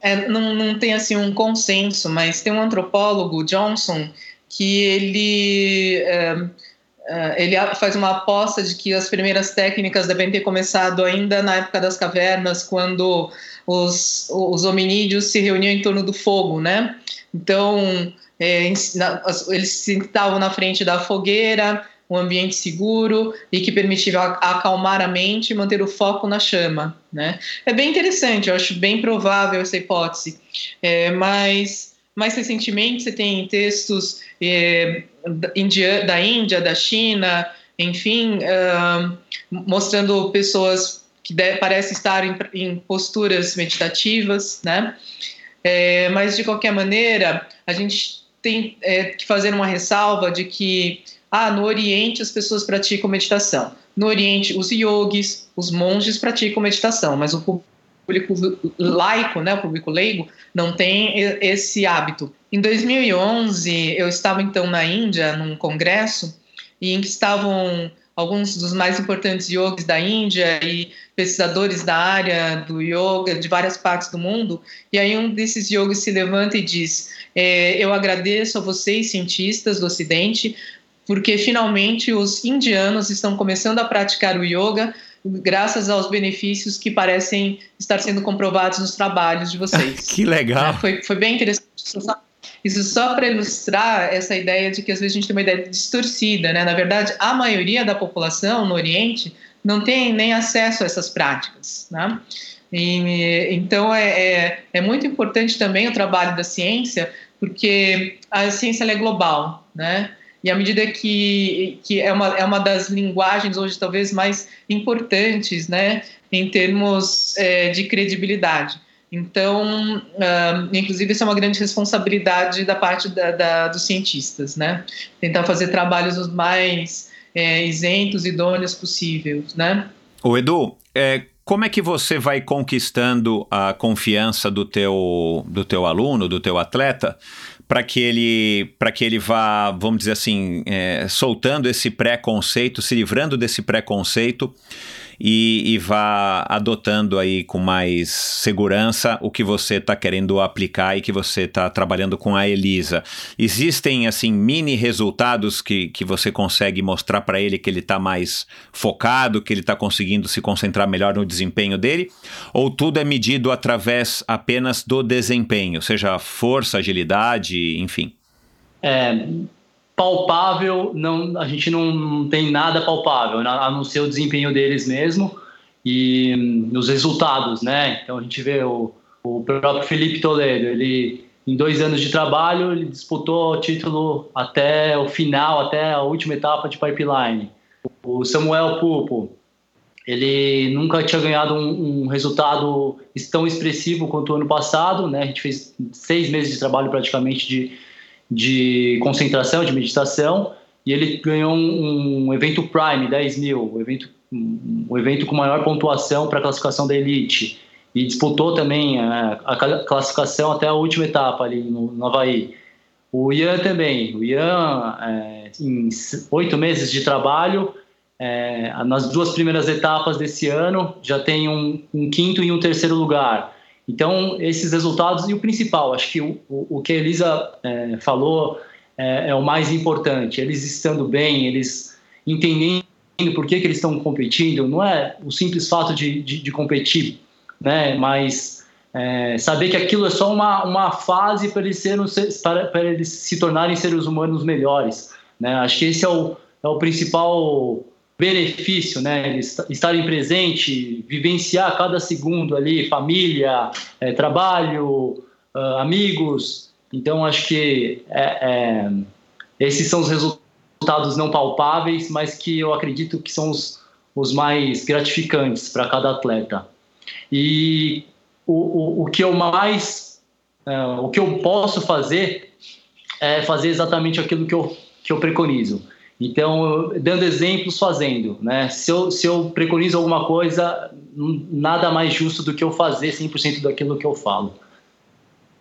É, não, não tem assim um consenso, mas tem um antropólogo, Johnson, que ele, é, é, ele faz uma aposta de que as primeiras técnicas devem ter começado ainda na época das cavernas, quando os, os hominídeos se reuniam em torno do fogo, né? Então, é, eles se sentavam na frente da fogueira, um ambiente seguro e que permitia acalmar a mente e manter o foco na chama. Né? É bem interessante, eu acho bem provável essa hipótese, é, mas mais recentemente você tem textos é, da Índia, da China, enfim, mostrando pessoas que parecem estar em, em, posturas meditativas, né? É, mas de qualquer maneira, a gente tem é, que fazer uma ressalva de que ah, no Oriente as pessoas praticam meditação. No Oriente, os yogis, os monges praticam meditação, mas o público laico, né, o público leigo, não tem esse hábito. Em 2011, eu estava então na Índia, num congresso, em que estavam alguns dos mais importantes yogis da Índia e pesquisadores da área do yoga de várias partes do mundo. E aí um desses yogis se levanta e diz: é, Eu agradeço a vocês, cientistas do Ocidente, porque finalmente os indianos estão começando a praticar o yoga graças aos benefícios que parecem estar sendo comprovados nos trabalhos de vocês. que legal! É, foi, foi bem interessante. Isso só para ilustrar essa ideia de que às vezes a gente tem uma ideia distorcida, né? Na verdade, a maioria da população no Oriente não tem nem acesso a essas práticas, né? E, então é, é, é, muito importante também o trabalho da ciência, porque a ciência é global, né? E à medida que, que é, uma, é uma das linguagens hoje talvez mais importantes, né, em termos é, de credibilidade. Então, uh, inclusive, isso é uma grande responsabilidade da parte da, da, dos cientistas, né? Tentar fazer trabalhos os mais é, isentos, idôneos possíveis, né? O Edu, é, como é que você vai conquistando a confiança do teu, do teu aluno, do teu atleta, para que ele para que ele vá, vamos dizer assim, é, soltando esse preconceito, se livrando desse preconceito e, e vá adotando aí com mais segurança o que você está querendo aplicar e que você está trabalhando com a Elisa. Existem assim mini resultados que, que você consegue mostrar para ele que ele está mais focado, que ele está conseguindo se concentrar melhor no desempenho dele? Ou tudo é medido através apenas do desempenho, seja força, agilidade, enfim? É, palpável, não, a gente não tem nada palpável, a não ser o desempenho deles mesmo e hum, os resultados, né? Então a gente vê o, o próprio Felipe Toledo, ele em dois anos de trabalho ele disputou o título até o final, até a última etapa de pipeline. O Samuel Pupo, ele nunca tinha ganhado um, um, resultado tão expressivo quanto o ano passado, né? A gente fez seis meses de trabalho praticamente de de concentração, de meditação, e ele ganhou um, um evento Prime, 10 mil, um evento, um evento com maior pontuação para a classificação da Elite. E disputou também a, a, classificação até a última etapa ali no, no Havaí. O Ian também. O Ian, é, em oito meses de trabalho, é, nas duas primeiras etapas desse ano, já tem um, um quinto e um terceiro lugar. Então, esses resultados, e o principal, acho que o, o, que a Elisa é, falou é, é, o mais importante. Eles estando bem, eles entendendo por que, que eles estão competindo, não é o simples fato de, de, de competir, né? mas é, saber que aquilo é só uma, uma fase para eles, serem, para, para eles se tornarem seres humanos melhores. Né? Acho que esse é o, é o principal benefício, né? Estarem presente, vivenciar cada segundo ali, família, é, trabalho, uh, amigos. Então, acho que é, é, esses são os resultados não palpáveis, mas que eu acredito que são os, os mais gratificantes para cada atleta. E o, o, o que eu mais, é, o que eu posso fazer é fazer exatamente aquilo que eu, que eu preconizo então, dando exemplos, fazendo. Né? Se, eu, se eu preconizo alguma coisa, nada mais justo do que eu fazer 100% daquilo que eu falo.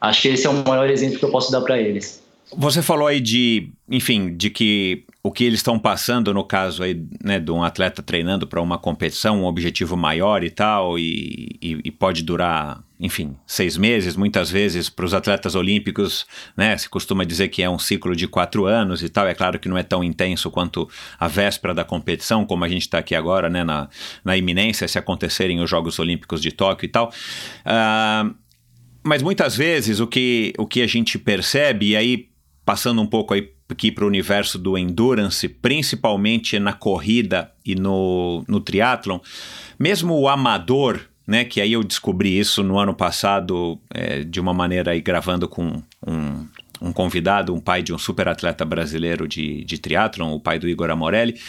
Acho que esse é o maior exemplo que eu posso dar para eles. Você falou aí de, enfim, de que o que eles estão passando, no caso aí, né, de um atleta treinando para uma competição, um objetivo maior e tal, e, e, e pode durar, enfim, seis meses, muitas vezes para os atletas olímpicos, né, se costuma dizer que é um ciclo de quatro anos e tal, é claro que não é tão intenso quanto a véspera da competição, como a gente está aqui agora, né, na, na iminência, se acontecerem os Jogos Olímpicos de Tóquio e tal. Uh, mas muitas vezes o que, o que a gente percebe, e aí passando um pouco aí aqui para o universo do endurance, principalmente na corrida e no, no triatlon, mesmo o amador, né, que aí eu descobri isso no ano passado é, de uma maneira aí gravando com um, um convidado, um pai de um super atleta brasileiro de, de triatlon, o pai do Igor Amorelli,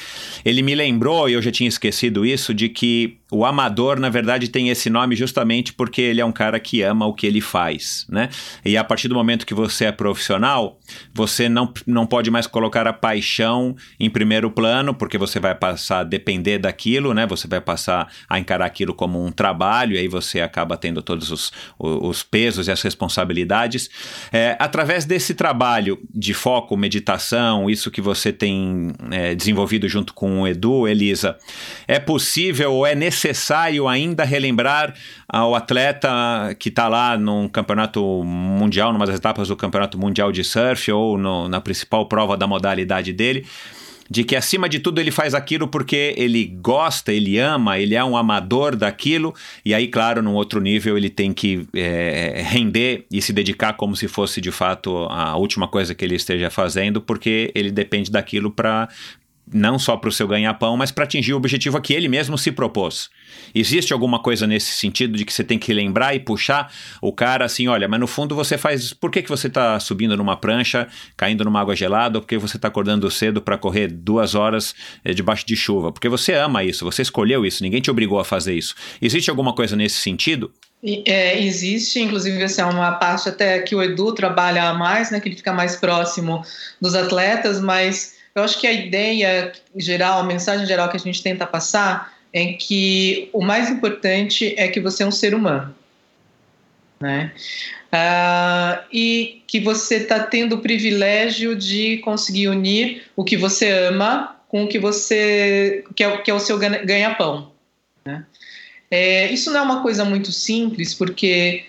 ele me lembrou, e eu já tinha esquecido isso, de que o amador, na verdade, tem esse nome justamente porque ele é um cara que ama o que ele faz, né? E a partir do momento que você é profissional, você não, não pode mais colocar a paixão em primeiro plano, porque você vai passar a depender daquilo, né? Você vai passar a encarar aquilo como um trabalho, e aí você acaba tendo todos os, os pesos e as responsabilidades. É, através desse trabalho de foco, meditação, isso que você tem é, desenvolvido junto com o Edu, Elisa, é possível ou é necessário necessário ainda relembrar ao atleta que está lá num campeonato mundial, numa das etapas do campeonato mundial de surf ou no, na principal prova da modalidade dele, de que acima de tudo ele faz aquilo porque ele gosta, ele ama, ele é um amador daquilo, e aí, claro, num outro nível ele tem que é, render e se dedicar como se fosse de fato a última coisa que ele esteja fazendo, porque ele depende daquilo para não só para o seu ganha-pão, mas para atingir o objetivo a que ele mesmo se propôs. Existe alguma coisa nesse sentido de que você tem que lembrar e puxar o cara assim, olha, mas no fundo você faz. Por que, que você está subindo numa prancha, caindo numa água gelada, ou porque você está acordando cedo para correr duas horas é, debaixo de chuva? Porque você ama isso, você escolheu isso, ninguém te obrigou a fazer isso. Existe alguma coisa nesse sentido? É, existe, inclusive, assim, uma parte até que o Edu trabalha mais, né, que ele fica mais próximo dos atletas, mas eu acho que a ideia geral, a mensagem geral que a gente tenta passar em que o mais importante é que você é um ser humano, né? Uh, e que você está tendo o privilégio de conseguir unir o que você ama com o que você que é, que é o seu ganha-pão. Né? É, isso não é uma coisa muito simples, porque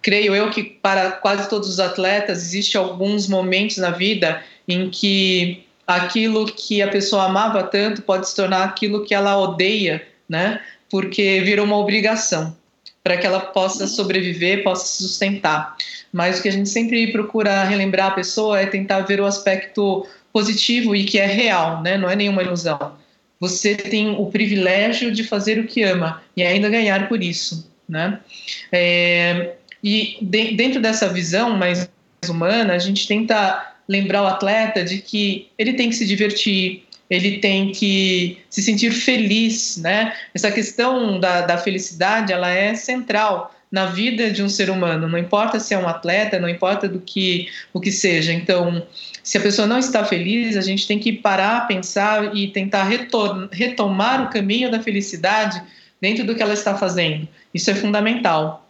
creio eu que para quase todos os atletas existe alguns momentos na vida em que aquilo que a pessoa amava tanto pode se tornar aquilo que ela odeia, né? Porque virou uma obrigação para que ela possa sobreviver, possa se sustentar. Mas o que a gente sempre procura relembrar a pessoa é tentar ver o aspecto positivo e que é real, né? Não é nenhuma ilusão. Você tem o privilégio de fazer o que ama e ainda ganhar por isso, né? É, e de, dentro dessa visão mais humana, a gente tenta lembrar o atleta de que ele tem que se divertir, ele tem que se sentir feliz, né? Essa questão da, da felicidade, ela é central na vida de um ser humano, não importa se é um atleta, não importa do que o que seja. Então, se a pessoa não está feliz, a gente tem que parar, pensar e tentar retomar o caminho da felicidade dentro do que ela está fazendo. Isso é fundamental.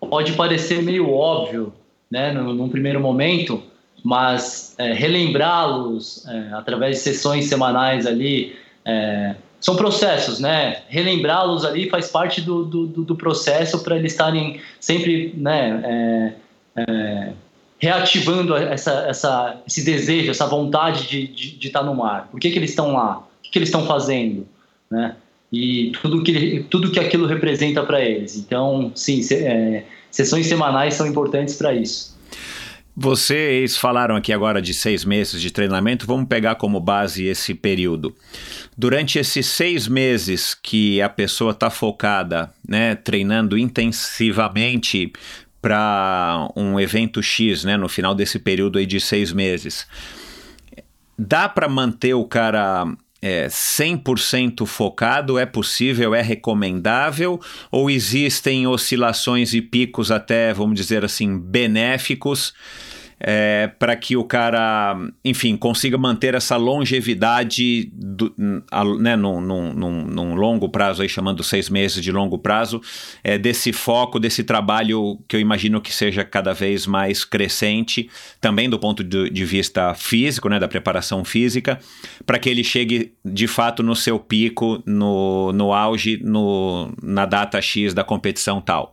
Pode parecer meio óbvio, né, num primeiro momento, mas é, relembrá-los é, através de sessões semanais ali é, são processos, né? Relembrá-los ali faz parte do, do, do processo para eles estarem sempre, né? É, é, reativando essa, essa, esse desejo, essa vontade de, de, de estar no mar. Por que, que eles estão lá? O que, que eles estão fazendo, né? E tudo que tudo que aquilo representa para eles. Então, sim, se, é, sessões semanais são importantes para isso. Vocês falaram aqui agora de seis meses de treinamento, vamos pegar como base esse período. Durante esses seis meses que a pessoa está focada, né, treinando intensivamente para um evento X, né, no final desse período aí de seis meses, dá para manter o cara é, 100% focado? É possível? É recomendável? Ou existem oscilações e picos até, vamos dizer assim, benéficos? É, para que o cara, enfim, consiga manter essa longevidade do, né, num, num, num, num, longo prazo, aí chamando seis meses de longo prazo, é, desse foco, desse trabalho que eu imagino que seja cada vez mais crescente, também do ponto de, de vista físico, né, da preparação física, para que ele chegue de fato no seu pico, no, no auge, no, na data X da competição tal.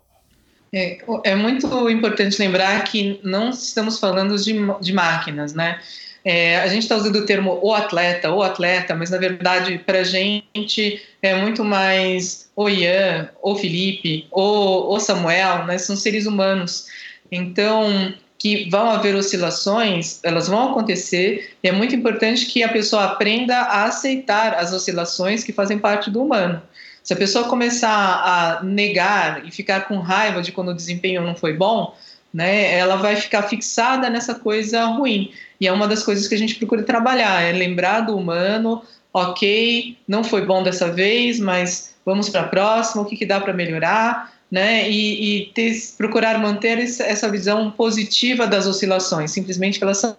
É, é, muito importante lembrar que não estamos falando de, de máquinas, né? É, a gente está usando o termo o atleta, o atleta, mas na verdade para a gente é muito mais o Ian, o Felipe, o, o Samuel, né? São seres humanos. Então, que vão haver oscilações, elas vão acontecer, e é muito importante que a pessoa aprenda a aceitar as oscilações que fazem parte do humano. Se a pessoa começar a negar e ficar com raiva de quando o desempenho não foi bom, né, ela vai ficar fixada nessa coisa ruim. E é uma das coisas que a gente procura trabalhar, é lembrar do humano, ok, não foi bom dessa vez, mas vamos para a próxima, o que, que dá para melhorar, né, e, e ter, procurar manter essa visão positiva das oscilações, simplesmente que elas são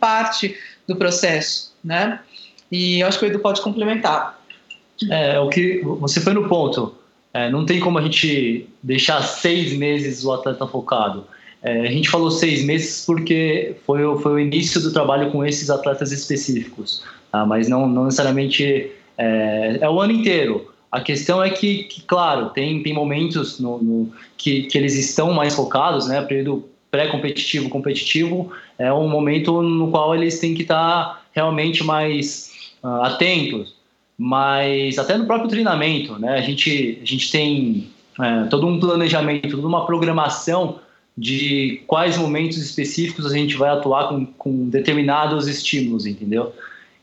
parte do processo, né, e eu acho que o Edu pode complementar. É, o que você foi no ponto. É, não tem como a gente deixar seis meses o atleta focado. É, a gente falou seis meses porque foi, foi o início do trabalho com esses atletas específicos, tá? mas não, não necessariamente é, é, o ano inteiro. A questão é que, que claro, tem, tem momentos no, no, que, que eles estão mais focados, né? Período pré-competitivo, competitivo, é um momento no qual eles têm que estar realmente mais uh, atentos mas até no próprio treinamento, né? A gente, a gente tem é, todo um planejamento, toda uma programação de quais momentos específicos a gente vai atuar com, com determinados estímulos, entendeu?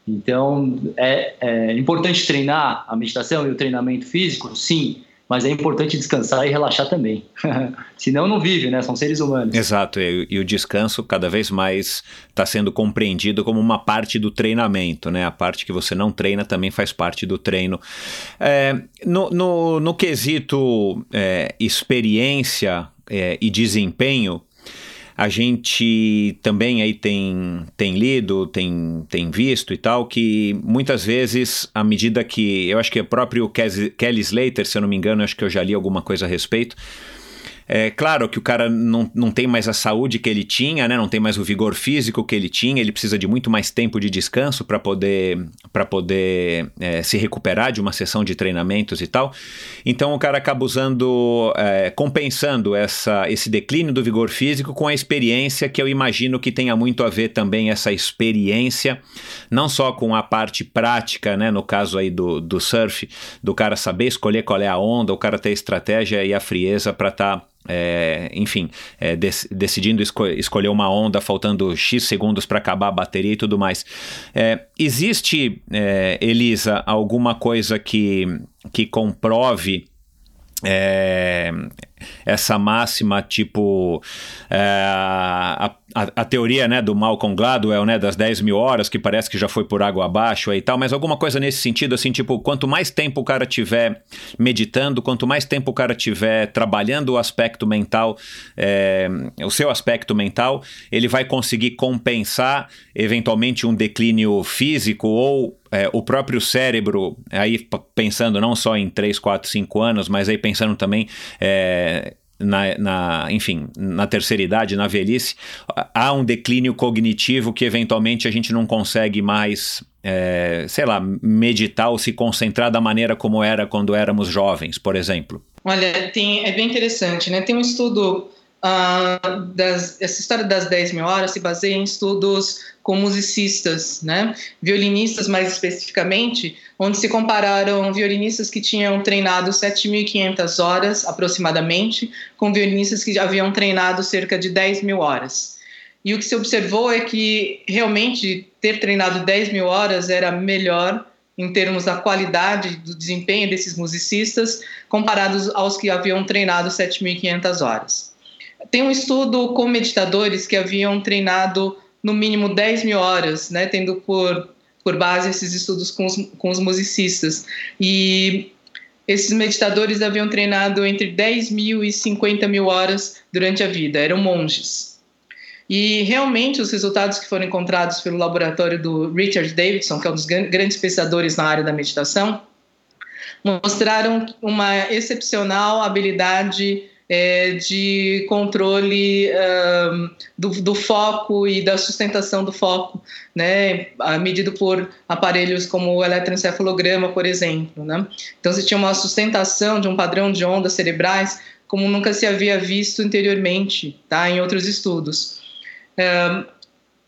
Então, é, é importante treinar a meditação e o treinamento físico? Sim, mas é importante descansar e relaxar também. Senão não vive, né? São seres humanos. Exato, e, e o descanso cada vez mais está sendo compreendido como uma parte do treinamento, né? A parte que você não treina também faz parte do treino. É, no, no, no, quesito é, experiência é, e desempenho, a gente também aí tem, tem lido, tem, tem visto e tal, que muitas vezes, à medida que. Eu acho que é próprio Kelly Slater, se eu não me engano, acho que eu já li alguma coisa a respeito é claro que o cara não, não tem mais a saúde que ele tinha, né? Não tem mais o vigor físico que ele tinha, ele precisa de muito mais tempo de descanso para poder, pra poder é, se recuperar de uma sessão de treinamentos e tal. Então o cara acaba usando, é, compensando essa, esse declínio do vigor físico com a experiência que eu imagino que tenha muito a ver também essa experiência, não só com a parte prática, né? No caso aí do, do surf, do cara saber escolher qual é a onda, o cara ter estratégia e a frieza para estar tá é, enfim, é, dec decidindo esco escolher uma onda faltando X segundos para acabar a bateria e tudo mais. É, existe, é, Elisa, alguma coisa que, que comprove é, essa máxima tipo é, a, a, a, teoria né, do Malcolm Gladwell, né, das 10 mil horas, que parece que já foi por água abaixo e tal, mas alguma coisa nesse sentido, assim, tipo, quanto mais tempo o cara tiver meditando, quanto mais tempo o cara tiver trabalhando o aspecto mental, é, o seu aspecto mental, ele vai conseguir compensar eventualmente um declínio físico ou é, o próprio cérebro, aí pensando não só em 3, 4, 5 anos, mas aí pensando também é, na, na, enfim, na terceira idade, na velhice, há um declínio cognitivo que eventualmente a gente não consegue mais, é, sei lá, meditar ou se concentrar da maneira como era quando éramos jovens, por exemplo. Olha, tem, é bem interessante, né? Tem um estudo Uh, das, essa história das 10 mil horas se baseia em estudos com musicistas, né? violinistas mais especificamente, onde se compararam violinistas que tinham treinado 7.500 horas aproximadamente com violinistas que haviam treinado cerca de 10 mil horas. E o que se observou é que realmente ter treinado 10 mil horas era melhor em termos da qualidade do desempenho desses musicistas comparados aos que haviam treinado 7.500 horas. Tem um estudo com meditadores que haviam treinado no mínimo 10 mil horas, né, tendo por, por base esses estudos com os, com os musicistas. E esses meditadores haviam treinado entre 10 mil e 50 mil horas durante a vida, eram monges. E realmente os resultados que foram encontrados pelo laboratório do Richard Davidson, que é um dos grandes pesquisadores na área da meditação, mostraram uma excepcional habilidade é, de controle um, do, do, foco e da sustentação do foco, né, medido por aparelhos como o eletroencefalograma, por exemplo. Né? Então, você tinha uma sustentação de um padrão de ondas cerebrais como nunca se havia visto anteriormente tá, em outros estudos. Um,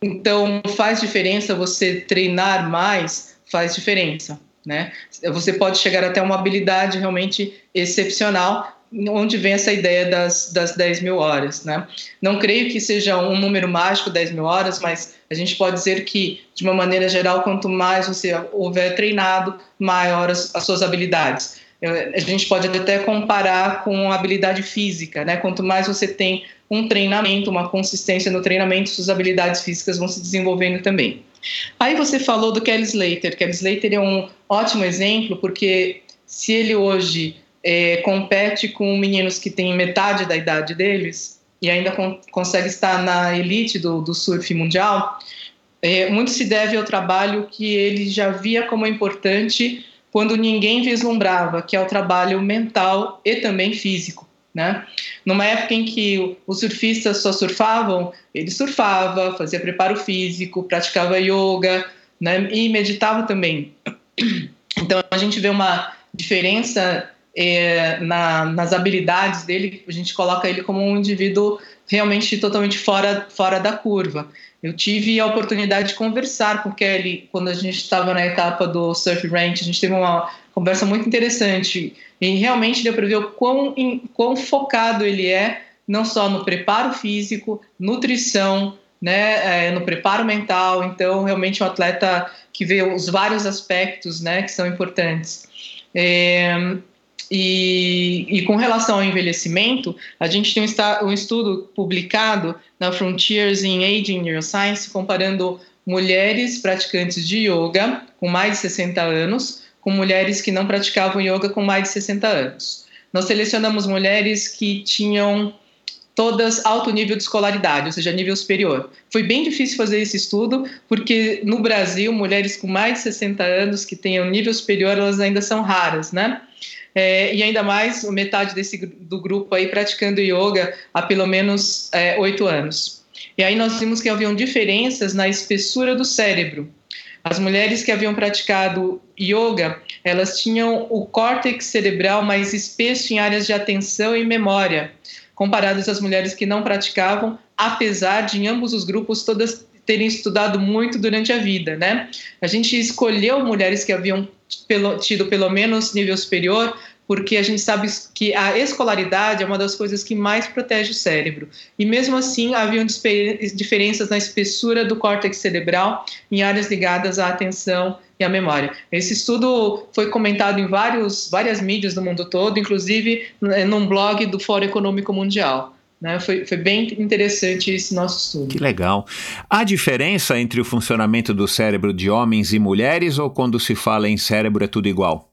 então, faz diferença você treinar mais, faz diferença. Né? Você pode chegar até uma habilidade realmente excepcional, onde vem essa ideia das, das 10 mil horas. Né? Não creio que seja um número mágico 10 mil horas, mas a gente pode dizer que, de uma maneira geral, quanto mais você houver treinado, maior as, as suas habilidades. A gente pode até comparar com a habilidade física, né? Quanto mais você tem um treinamento, uma consistência no treinamento, suas habilidades físicas vão se desenvolvendo também. Aí você falou do Kelly Slater. Kelly Slater é um ótimo exemplo, porque se ele hoje é, compete com meninos que têm metade da idade deles e ainda con consegue estar na elite do, do surf mundial, é, muito se deve ao trabalho que ele já via como importante quando ninguém vislumbrava, que é o trabalho mental e também físico. Né? Numa época em que os surfistas só surfavam, ele surfava, fazia preparo físico, praticava yoga né? e meditava também. Então a gente vê uma diferença é, na, nas habilidades dele, a gente coloca ele como um indivíduo realmente totalmente fora, fora da curva. Eu tive a oportunidade de conversar com o Kelly quando a gente estava na etapa do Surf Ranch, a gente teve uma conversa muito interessante e realmente deu para ver o quão, quão focado ele é, não só no preparo físico, nutrição, né, é, no preparo mental. Então, realmente um atleta que vê os vários aspectos, né, que são importantes. É, e, e, com relação ao envelhecimento, a gente tem um, estudo publicado na Frontiers in Aging Neuroscience comparando mulheres praticantes de yoga com mais de 60 anos com mulheres que não praticavam yoga com mais de 60 anos. Nós selecionamos mulheres que tinham todas alto nível de escolaridade, ou seja, nível superior. Foi bem difícil fazer esse estudo, porque no Brasil, mulheres com mais de 60 anos que tenham nível superior, elas ainda são raras, né? É, e ainda mais metade desse, do grupo aí praticando yoga há pelo menos é, oito é, anos. E aí nós vimos que haviam diferenças na espessura do cérebro. As mulheres que haviam praticado yoga, elas tinham o córtex cerebral mais espesso em áreas de atenção e memória, comparadas às mulheres que não praticavam, apesar de em ambos os grupos todas terem estudado muito durante a vida, né? A gente escolheu mulheres que haviam pelo, tido pelo menos nível superior porque a gente sabe que a escolaridade é uma das coisas que mais protege o cérebro. E mesmo assim, haviam diferenças na espessura do córtex cerebral em áreas ligadas à atenção e à memória. Esse estudo foi comentado em vários, várias mídias do mundo todo, inclusive eh, num blog do Fórum Econômico Mundial. Né? Foi, foi bem interessante esse nosso estudo. Que legal. Há diferença entre o funcionamento do cérebro de homens e mulheres ou quando se fala em cérebro é tudo igual?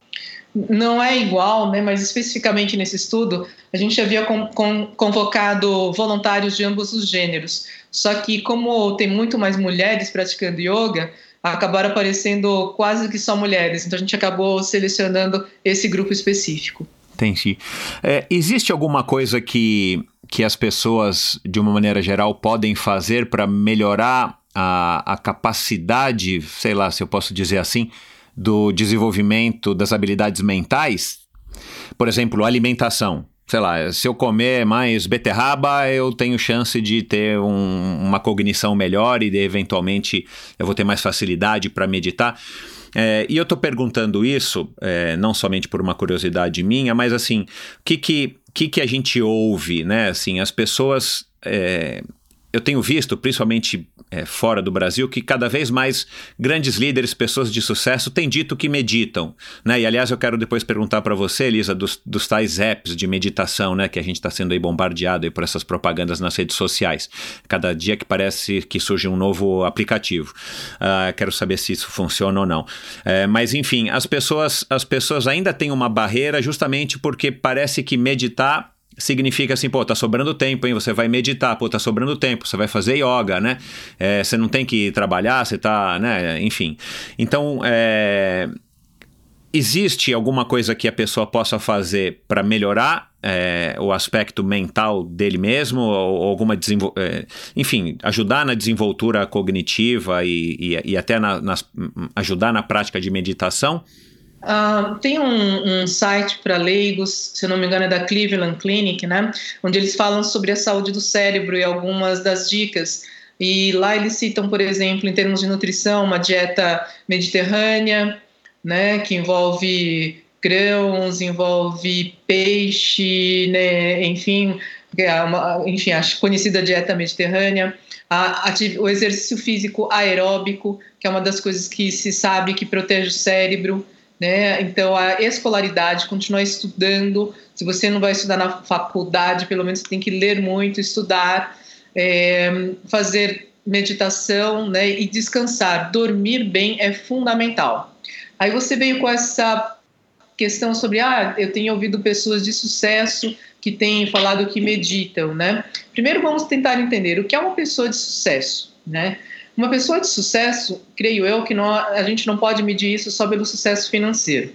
não é igual, né, mas especificamente nesse estudo, a gente havia con con convocado voluntários de ambos os gêneros. Só que, como tem muito mais mulheres praticando yoga, acabaram aparecendo quase que só mulheres. Então, a gente acabou selecionando esse grupo específico. Entendi. É, existe alguma coisa que, que as pessoas, de uma maneira geral, podem fazer para melhorar a, a capacidade, sei lá se eu posso dizer assim, do desenvolvimento das habilidades mentais, por exemplo, alimentação. Sei lá, se eu comer mais beterraba, eu tenho chance de ter um, uma cognição melhor e de, eventualmente eu vou ter mais facilidade para meditar. É, e eu estou perguntando isso, é, não somente por uma curiosidade minha, mas assim, o que que, que, que a gente ouve, né? Assim, as pessoas é, eu tenho visto, principalmente é, fora do Brasil, que cada vez mais grandes líderes, pessoas de sucesso, têm dito que meditam. Né? E aliás, eu quero depois perguntar para você, Elisa, dos, dos, tais apps de meditação, né? Que a gente está sendo aí bombardeado aí por essas propagandas nas redes sociais. Cada dia que parece que surge um novo aplicativo. Uh, quero saber se isso funciona ou não. É, mas enfim, as pessoas, as pessoas ainda têm uma barreira justamente porque parece que meditar significa assim, pô, tá sobrando tempo, hein? Você vai meditar, pô, tá sobrando tempo, você vai fazer yoga, né? É, você não tem que trabalhar, você tá, né? Enfim. Então, é, existe alguma coisa que a pessoa possa fazer para melhorar é, o aspecto mental dele mesmo, ou, ou alguma é, enfim, ajudar na desenvoltura cognitiva e, e, e até na, nas, ajudar na prática de meditação? Uh, tem um, um site para leigos, se não me engano é da Cleveland Clinic, né, onde eles falam sobre a saúde do cérebro e algumas das dicas. E lá eles citam, por exemplo, em termos de nutrição, uma dieta mediterrânea, né, que envolve grãos, envolve peixe, né, enfim, é uma, enfim, a conhecida dieta mediterrânea. O exercício físico aeróbico, que é uma das coisas que se sabe que protege o cérebro. Né? Então, a escolaridade, continuar estudando. Se você não vai estudar na faculdade, pelo menos tem que ler muito, estudar, é, fazer meditação né? e descansar. Dormir bem é fundamental. Aí você veio com essa questão sobre, ah, eu tenho ouvido pessoas de sucesso que têm falado que meditam, né? Primeiro vamos tentar entender o que é uma pessoa de sucesso, né? Uma pessoa de sucesso, creio eu, que não, a gente não pode medir isso só pelo sucesso financeiro.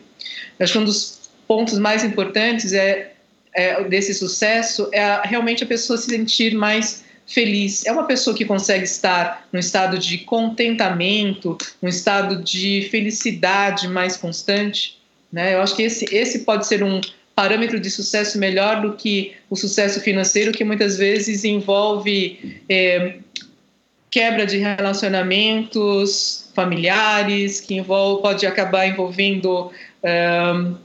Eu acho que um dos pontos mais importantes é, é desse sucesso é a, realmente a pessoa se sentir mais feliz. É uma pessoa que consegue estar num estado de contentamento, num estado de felicidade mais constante. Né? Eu acho que esse, esse pode ser um parâmetro de sucesso melhor do que o sucesso financeiro, que muitas vezes envolve é, quebra de relacionamentos familiares, que envolve, pode acabar envolvendo um,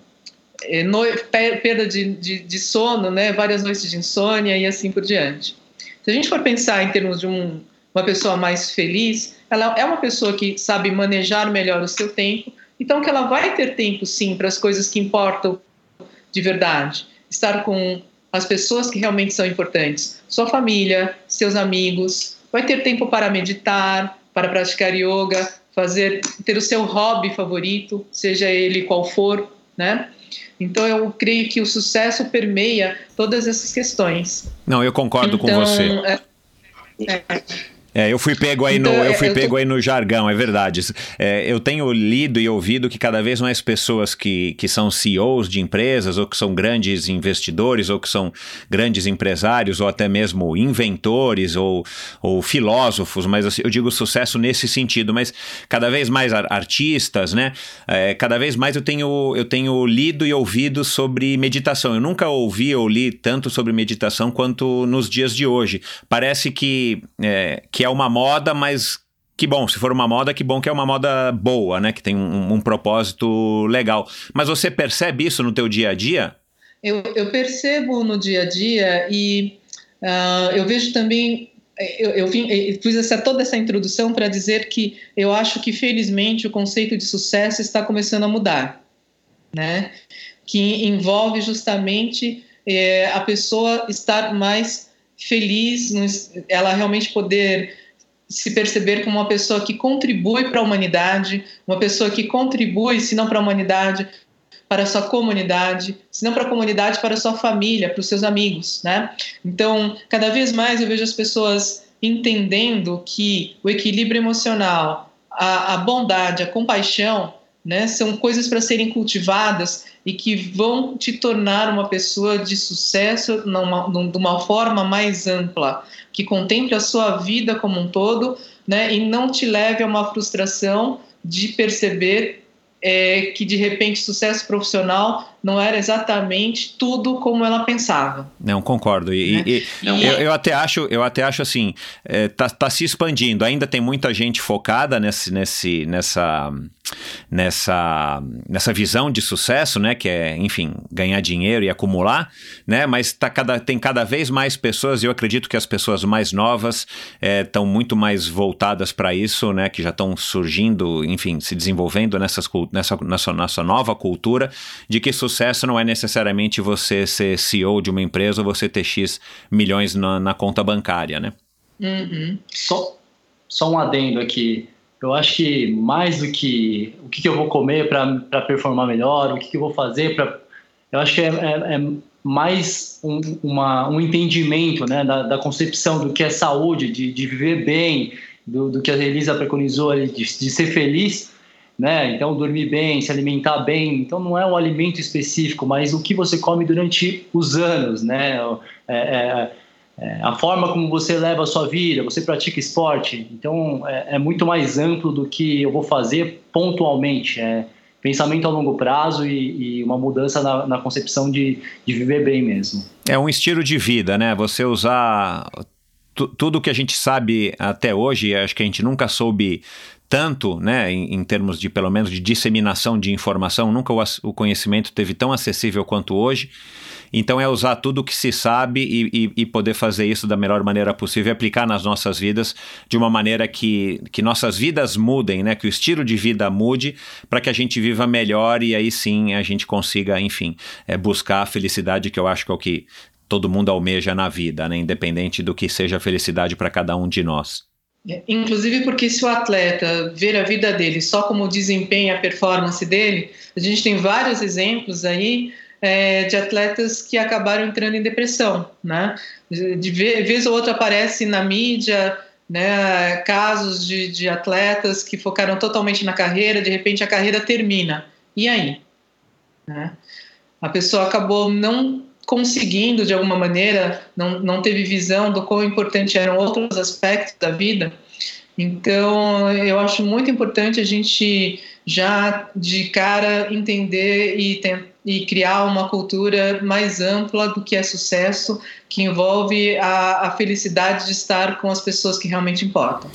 eh, no, perda de, de, de, sono, né, várias noites de insônia e assim por diante. Se a gente for pensar em termos de um, uma pessoa mais feliz, ela é uma pessoa que sabe manejar melhor o seu tempo, então que ela vai ter tempo sim para as coisas que importam de verdade, estar com as pessoas que realmente são importantes, sua família, seus amigos, vai ter tempo para meditar, para praticar yoga, fazer ter o seu hobby favorito, seja ele qual for, né? Então eu creio que o sucesso permeia todas essas questões. Não, eu concordo então, com você. É, é, é, eu fui pego aí Então, no, eu é, fui pego aí no jargão, é verdade. É, eu tenho lido e ouvido que cada vez mais pessoas que, que são CEOs de empresas, ou que são grandes investidores, ou que são grandes empresários, ou até mesmo inventores, ou, ou filósofos, mas assim, eu digo sucesso nesse sentido, mas cada vez mais ar- artistas, né? É, cada vez mais eu tenho, eu tenho lido e ouvido sobre meditação. Eu nunca ouvi ou li tanto sobre meditação quanto nos dias de hoje. Parece que é, que é uma moda, mas que bom, se for uma moda, que bom que é uma moda boa, né? Que tem um, um propósito legal. Mas você percebe isso no teu dia a dia? Eu, eu percebo no dia a dia e ah, eu vejo também. Eu, eu, vim, eu fiz essa, toda essa introdução para dizer que eu acho que, felizmente, o conceito de sucesso está começando a mudar, né? que envolve justamente eh, a pessoa estar mais feliz, ela realmente poder se perceber como uma pessoa que contribui para a humanidade, uma pessoa que contribui, se não para a humanidade, para a sua comunidade, se não para a comunidade, para a sua família, para os seus amigos, né? Então, cada vez mais eu vejo as pessoas entendendo que o equilíbrio emocional, a, a bondade, a compaixão, né, são coisas para serem cultivadas e que vão te tornar uma pessoa de sucesso numa, num- de uma forma mais ampla, que contemple a sua vida como um todo, né, e não te leve a uma frustração de perceber é, que de repente sucesso profissional não era exatamente tudo como ela pensava. Não, concordo. E, e- e eu, eu até acho, eu até acho assim, é, tá, tá se expandindo. Ainda tem muita gente focada nesse, nesse, nessa, nessa, nessa visão de sucesso, né? Que é, enfim, ganhar dinheiro e acumular, né? Mas tá cada, tem cada vez mais pessoas, e eu acredito que as pessoas mais novas estão muito mais voltadas para isso, né? Que já estão surgindo, enfim, se desenvolvendo nessas, nessa, nessa, nessa nova cultura de que sucesso não é necessariamente você ser CEO de uma empresa ou você ter X milhões na, na conta bancária, né? Uhum. Só, só um adendo aqui. Eu acho que mais do que o que, que eu vou comer para performar melhor, o que, que eu vou fazer para. Eu acho que é, é- é mais um, uma- um entendimento né, da, da concepção do que é saúde, de, de viver bem, do, do que a Elisa preconizou ali, de, de ser feliz. Né? Então, dormir bem, se alimentar bem. Então, não é um alimento específico, mas o que você come durante os anos, né? É, é, é, a forma como você leva a sua vida, você pratica esporte. Então, é, é muito mais amplo do que eu vou fazer pontualmente. É pensamento a longo prazo e, e uma mudança na, na concepção de, de viver bem mesmo. É um estilo de vida, né? Você usar tu- tudo que a gente sabe até hoje, acho que a gente nunca soube tanto, né, em, em termos de pelo menos de disseminação de informação, nunca o, o conhecimento teve tão acessível quanto hoje. Então é usar tudo o que se sabe e, e- e poder fazer isso da melhor maneira possível e aplicar nas nossas vidas de uma maneira que, que nossas vidas mudem, né? Que o estilo de vida mude para que a gente viva melhor e aí sim a gente consiga, enfim, é, buscar a felicidade que eu acho que é o que todo mundo almeja na vida, né? Independente do que seja a felicidade para cada um de nós. É, Inclusive porque se o atleta ver a vida dele só como desempenho, a performance dele, a gente tem vários exemplos aí é, de atletas que acabaram entrando em depressão, né? De, de ve- vez ou outra aparece na mídia, né, casos de, de atletas que focaram totalmente na carreira, de repente a carreira termina. E aí? Né? A pessoa acabou não conseguindo, de alguma maneira, não, não teve visão do quão importante eram outros aspectos da vida. Então, eu acho muito importante a gente já de cara entender e, ten- e criar uma cultura mais ampla do que é sucesso, que envolve a, a felicidade de estar com as pessoas que realmente importam.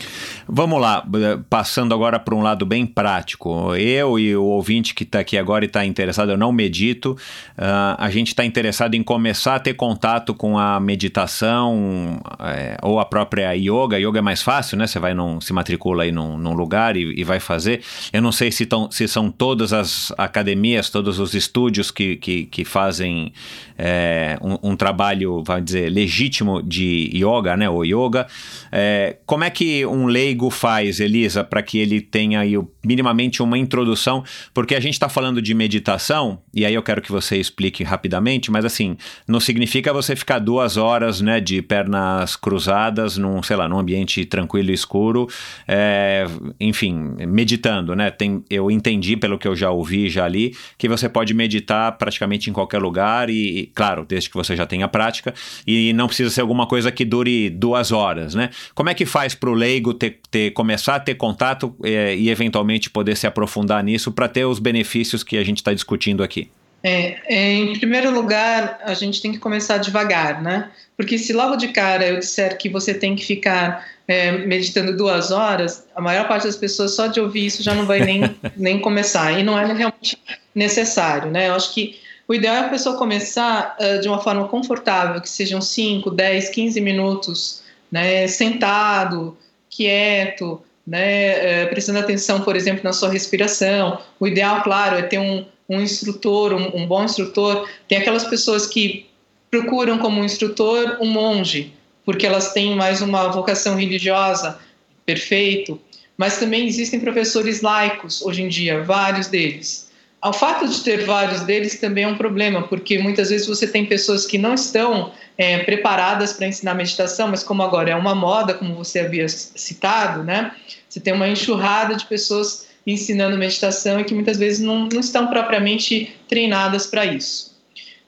Vamos lá, eh, passando agora para um lado bem prático. Eu e o ouvinte que está aqui agora e está interessado, eu não medito, ah, a gente está interessado em começar a ter contato com a meditação eh, ou a própria yoga. Yoga é mais fácil, né? Você vai num, se matricula aí num, num lugar e, e vai fazer. Eu não sei se, tão, se são todas as academias, todos os estúdios que, que, que fazem é, um, um, trabalho, vamos dizer, legítimo de yoga, né, ou yoga. É, como é que um leigo faz, Elisa, para que ele tenha aí minimamente uma introdução? Porque a gente está falando de meditação, e aí eu quero que você explique rapidamente, mas assim, não significa você ficar duas horas, né, de pernas cruzadas num, sei lá, num ambiente tranquilo e escuro, é, enfim, meditando, né? Tem, eu entendi pelo que eu já ouvi, já li, que você pode meditar praticamente em qualquer lugar e, claro, desde que você já tenha prática, e não precisa ser alguma coisa que dure duas horas, né? Como é que faz para o leigo ter, ter, começar a ter contato é, e eventualmente poder se aprofundar nisso para ter os benefícios que a gente está discutindo aqui? É, é, em primeiro lugar, a gente tem que começar devagar, né? Porque se logo de cara eu disser que você tem que ficar é, meditando duas horas, a maior parte das pessoas só de ouvir isso já não vai nem, nem começar. E não é realmente necessário, né? Eu acho que o ideal é a pessoa começar uh, de uma forma confortável, que sejam 5, 10, 15 minutos, né, sentado, quieto, né, uh, prestando atenção, por exemplo, na sua respiração. O ideal, claro, é ter um, um instrutor, um, um bom instrutor. Tem aquelas pessoas que procuram como instrutor um monge, porque elas têm mais uma vocação religiosa, perfeito. Mas também existem professores laicos hoje em dia, vários deles. O fato de ter vários deles também é um problema, porque muitas vezes você tem pessoas que não estão é, preparadas para ensinar meditação, mas como agora é uma moda, como você havia citado, né? Você tem uma enxurrada de pessoas ensinando meditação e que muitas vezes não, não estão propriamente treinadas para isso.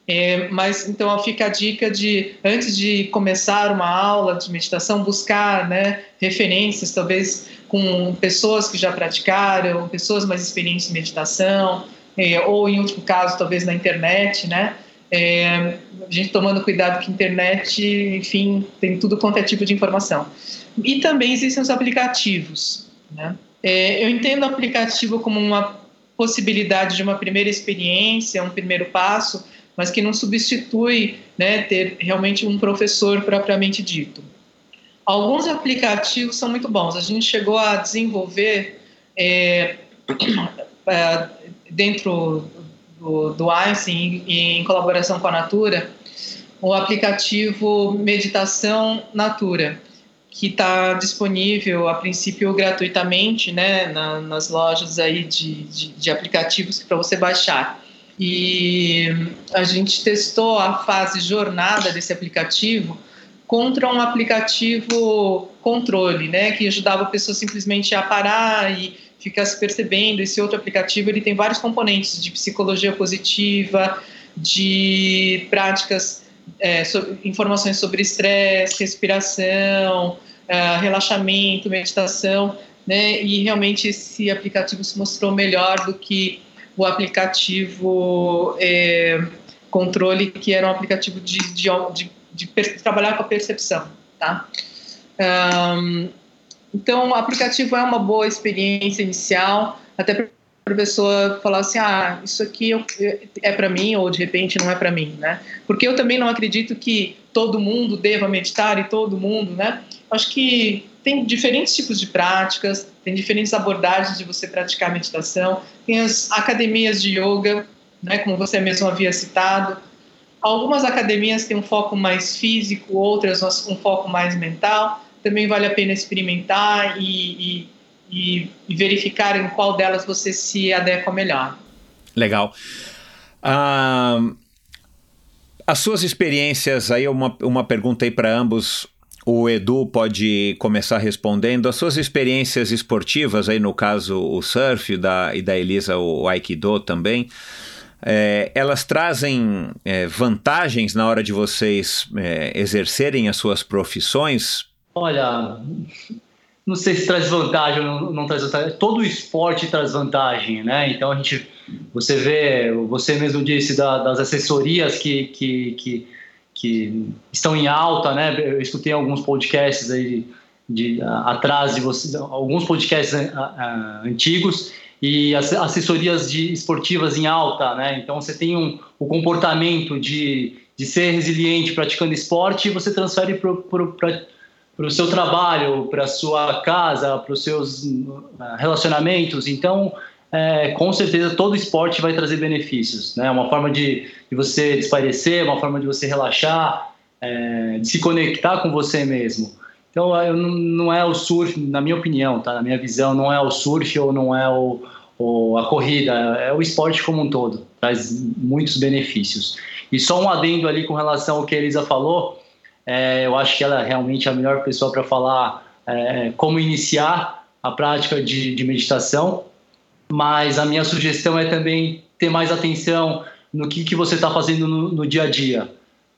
É, mas então fica a dica de antes de começar uma aula de meditação buscar né, referências talvez com pessoas que já praticaram pessoas mais experientes em meditação é, ou em último caso talvez na internet, né? É, a gente tomando cuidado que a internet, enfim, tem tudo quanto é tipo de informação. E também existem os aplicativos, né? É, eu entendo o aplicativo como uma possibilidade de uma primeira experiência, um primeiro passo, mas que não substitui né, ter realmente um professor propriamente dito. Alguns aplicativos são muito bons. A gente chegou a desenvolver é, é, dentro do, do Einstein, em colaboração com a Natura, o aplicativo Meditação Natura, que está disponível a princípio gratuitamente, né, na, nas lojas aí de, de, de aplicativos para você baixar. E a gente testou a fase jornada desse aplicativo contra um aplicativo controle, né, que ajudava a pessoa simplesmente a parar e ficar se percebendo. Esse outro aplicativo ele tem vários componentes de psicologia positiva, de práticas, é, informações sobre estresse, respiração, é, relaxamento, meditação, né? E realmente esse aplicativo se mostrou melhor do que o aplicativo é, controle, que era um aplicativo de, de, de, de trabalhar com a percepção, tá? Um, então, o aplicativo é uma boa experiência inicial, até para a pessoa falar assim, ah, isso aqui é para mim ou de repente não é para mim, né? Porque eu também não acredito que todo mundo deva meditar e todo mundo, né? Acho que tem diferentes tipos de práticas, tem diferentes abordagens de você praticar meditação, tem as academias de yoga, né, como você mesmo havia citado. Algumas academias têm um foco mais físico, outras um foco mais mental também vale a pena experimentar e, e, e verificar em qual delas você se adequa melhor. Legal. As suas experiências, aí uma, uma pergunta aí para ambos, o Edu pode começar respondendo. As suas experiências esportivas, aí no caso o surf da, e da Elisa o Aikido também, é, elas trazem é, vantagens na hora de vocês é, exercerem as suas profissões? Olha, não sei se traz vantagem ou não, não traz vantagem. Todo esporte traz vantagem, né? Então a gente, você vê, você mesmo disse da, das assessorias que, que, que, que, estão em alta, né? Eu escutei alguns podcasts aí de, de atrás de você, alguns podcasts uh, antigos e as assessorias de esportivas em alta, né? Então você tem um, o comportamento de, de ser resiliente praticando esporte e você transfere para para o seu trabalho, para a sua casa, para os seus uh, relacionamentos. Então, é, com certeza todo esporte vai trazer benefícios. Né? Uma forma de, de você desaparecer, uma forma de você relaxar, é, de se conectar com você mesmo. Então, não é o surf, na minha opinião, tá? na minha visão, não é o surf ou não é o, o, a corrida, é o esporte como um todo. Traz muitos benefícios. E só um adendo ali com relação ao que a Elisa falou, é, eu acho que ela é realmente a melhor pessoa para falar é, como iniciar a prática de, de meditação, mas a minha sugestão é também ter mais atenção no que, que você está fazendo no, no, dia a dia.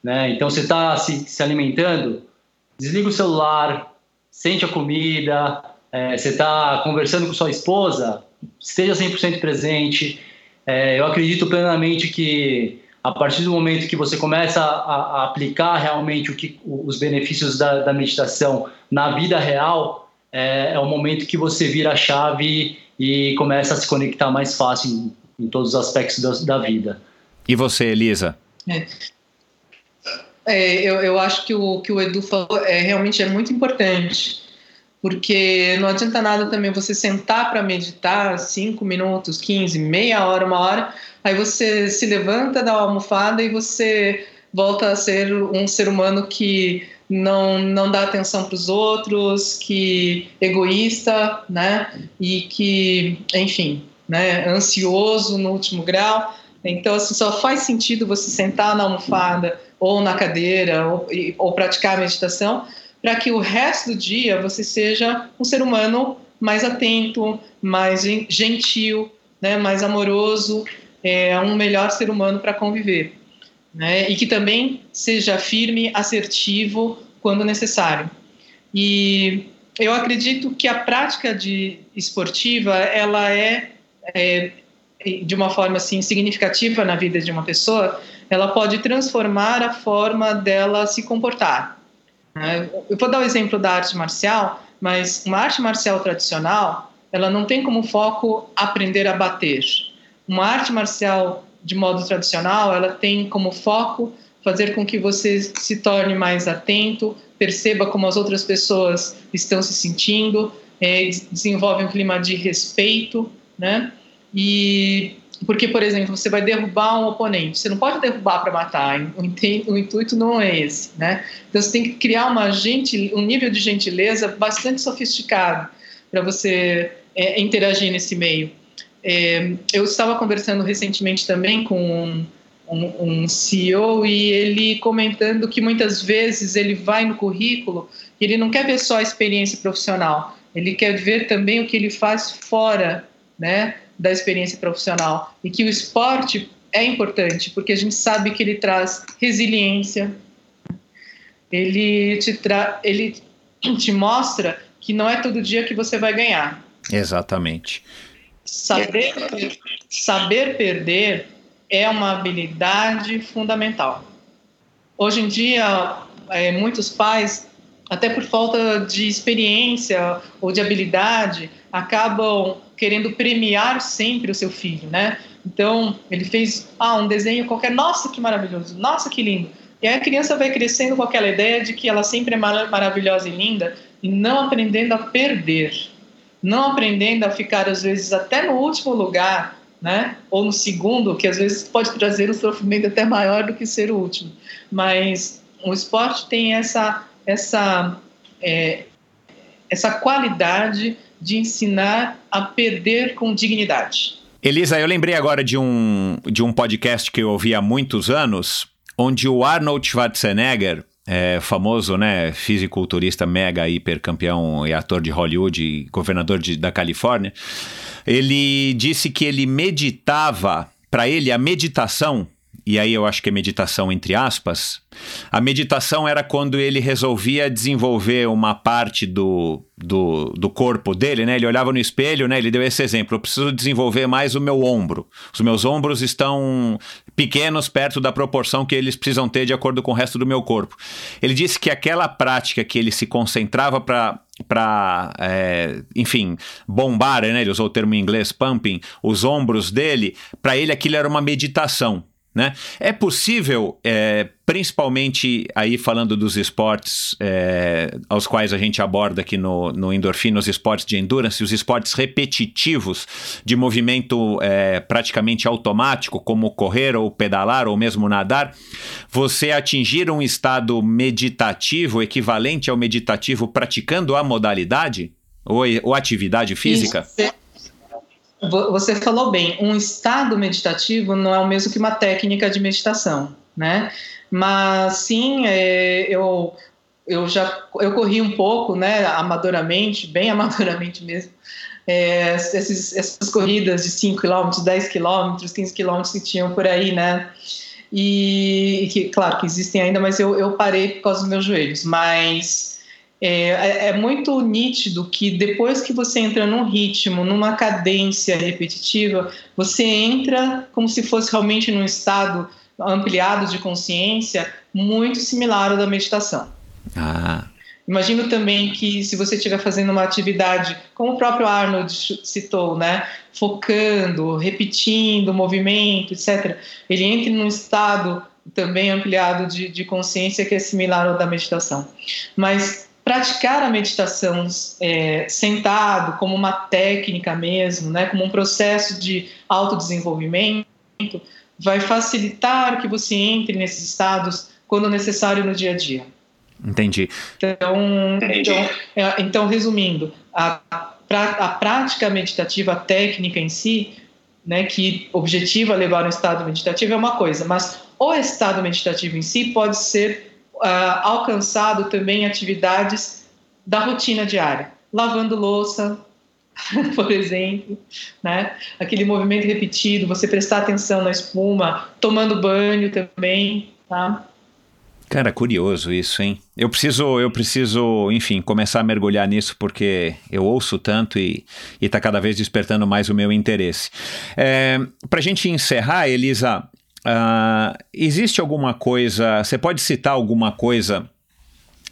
Né? Então, você está se, se, alimentando, desliga o celular, sente a comida, é, você está conversando com sua esposa, esteja 100% presente. É, eu acredito plenamente que a partir do momento que você começa a, a aplicar realmente o que, os benefícios da, da meditação na vida real, é, é, o momento que você vira a chave e começa a se conectar mais fácil em, em todos os aspectos da, da, vida. E você, Elisa? É. É, eu, eu acho que o que o Edu falou é realmente é muito importante, porque não adianta nada também você sentar para meditar 5 minutos, 15, meia hora, uma hora, aí você se levanta da almofada e você volta a ser um ser humano que não, não dá atenção para os outros, que egoísta, né? E que, enfim, né? Ansioso no último grau. Então, assim, só faz sentido você sentar na almofada ou na cadeira ou, ou praticar a meditação para que o resto do dia você seja um ser humano mais atento, mais gentil, né? Mais amoroso, é, um melhor ser humano para conviver né? e que também seja firme, assertivo quando necessário. E eu acredito que a prática de esportiva ela é, é de uma forma assim significativa na vida de uma pessoa, ela pode transformar a forma dela se comportar. Né? Eu vou dar o exemplo da arte marcial, mas uma arte marcial tradicional, ela não tem como foco aprender a bater. Uma arte marcial de modo tradicional, ela tem como foco fazer com que você se torne mais atento, perceba como as outras pessoas estão se sentindo, é, desenvolve um clima de respeito, né? E porque, por exemplo, você vai derrubar um oponente, você não pode derrubar para matar, o, intuito não é esse, né? Então você tem que criar uma gentil, um nível de gentileza bastante sofisticado para você é, interagir nesse meio. É, eu estava conversando recentemente também com um, um, um, CEO e ele comentando que muitas vezes ele vai no currículo e ele não quer ver só a experiência profissional, ele quer ver também o que ele faz fora né, da experiência profissional e que o esporte é importante porque a gente sabe que ele traz resiliência, ele te, tra ele te mostra que não é todo dia que você vai ganhar. Exatamente. Saber, saber perder é uma habilidade fundamental. Hoje em dia, é, muitos pais, até por falta de experiência ou de habilidade, acabam querendo premiar sempre o seu filho, né? Então, ele fez ah, um desenho qualquer, nossa, que maravilhoso, nossa, que lindo. E aí a criança vai crescendo com aquela ideia de que ela sempre é maravilhosa e linda e não aprendendo a perder não aprendendo a ficar, às vezes, até no último lugar, né? ou no segundo, que às vezes pode trazer um sofrimento até maior do que ser o último. Mas o esporte tem essa, essa, é, essa qualidade de ensinar a perder com dignidade. Elisa, eu lembrei agora de um, de um podcast que eu ouvi há muitos anos, onde o Arnold Schwarzenegger é, famoso, né, fisiculturista mega hiper campeão e ator de Hollywood e governador de, da Califórnia, ele disse que ele meditava, para ele a meditação e aí eu acho que é meditação entre aspas. A meditação era quando ele resolvia desenvolver uma parte do, do, do corpo dele, né? Ele olhava no espelho, né? Ele deu esse exemplo: eu preciso desenvolver mais o meu ombro. Os meus ombros estão pequenos perto da proporção que eles precisam ter de acordo com o resto do meu corpo. Ele disse que aquela prática que ele se concentrava para para, é, enfim, bombar, né? Ele usou o termo em inglês pumping, os ombros dele. Para ele aquilo era uma meditação Né? É possível, é, principalmente aí falando dos esportes é, aos quais a gente aborda aqui no, no Endorfina, os esportes de endurance, os esportes repetitivos, de movimento é, praticamente automático, como correr ou pedalar ou mesmo nadar, você atingir um estado meditativo, equivalente ao meditativo, praticando a modalidade ou, ou atividade física? Isso. Você falou bem, um estado meditativo não é o mesmo que uma técnica de meditação, né? Mas sim, é, eu, eu já eu corri um pouco, né, amadoramente, bem amadoramente mesmo, é, esses, essas corridas de 5 km, 10 km, 15 km que tinham por aí, né? E, e que, claro, que existem ainda, mas eu, eu parei por causa dos meus joelhos. Mas é, é, é, muito nítido que depois que você entra num ritmo, numa cadência repetitiva, você entra como se fosse realmente num estado ampliado de consciência muito similar ao da meditação. Ah. Imagino também que se você estiver fazendo uma atividade, como o próprio Arnold citou, né, focando, repetindo o movimento, etc., ele entra num estado também ampliado de, de consciência que é similar ao da meditação. Mas praticar a meditação é, sentado, como uma técnica mesmo, né, como um processo de autodesenvolvimento, vai facilitar que você entre nesses estados quando necessário no dia a dia. Entendi. Então, Entendi. então, é, então resumindo, a, a prática meditativa, a técnica em si, né, que objetiva levar um estado meditativo é uma coisa, mas o estado meditativo em si pode ser uh, alcançado também atividades da rotina diária, lavando louça, por exemplo, né? Aquele movimento repetido, você prestar atenção na espuma, tomando banho também, tá? Cara, curioso isso, hein? Eu preciso, eu preciso, enfim, começar a mergulhar nisso porque eu ouço tanto e está cada vez despertando mais o meu interesse. É, Para a gente encerrar, Elisa, Uh, existe alguma coisa, você pode citar alguma coisa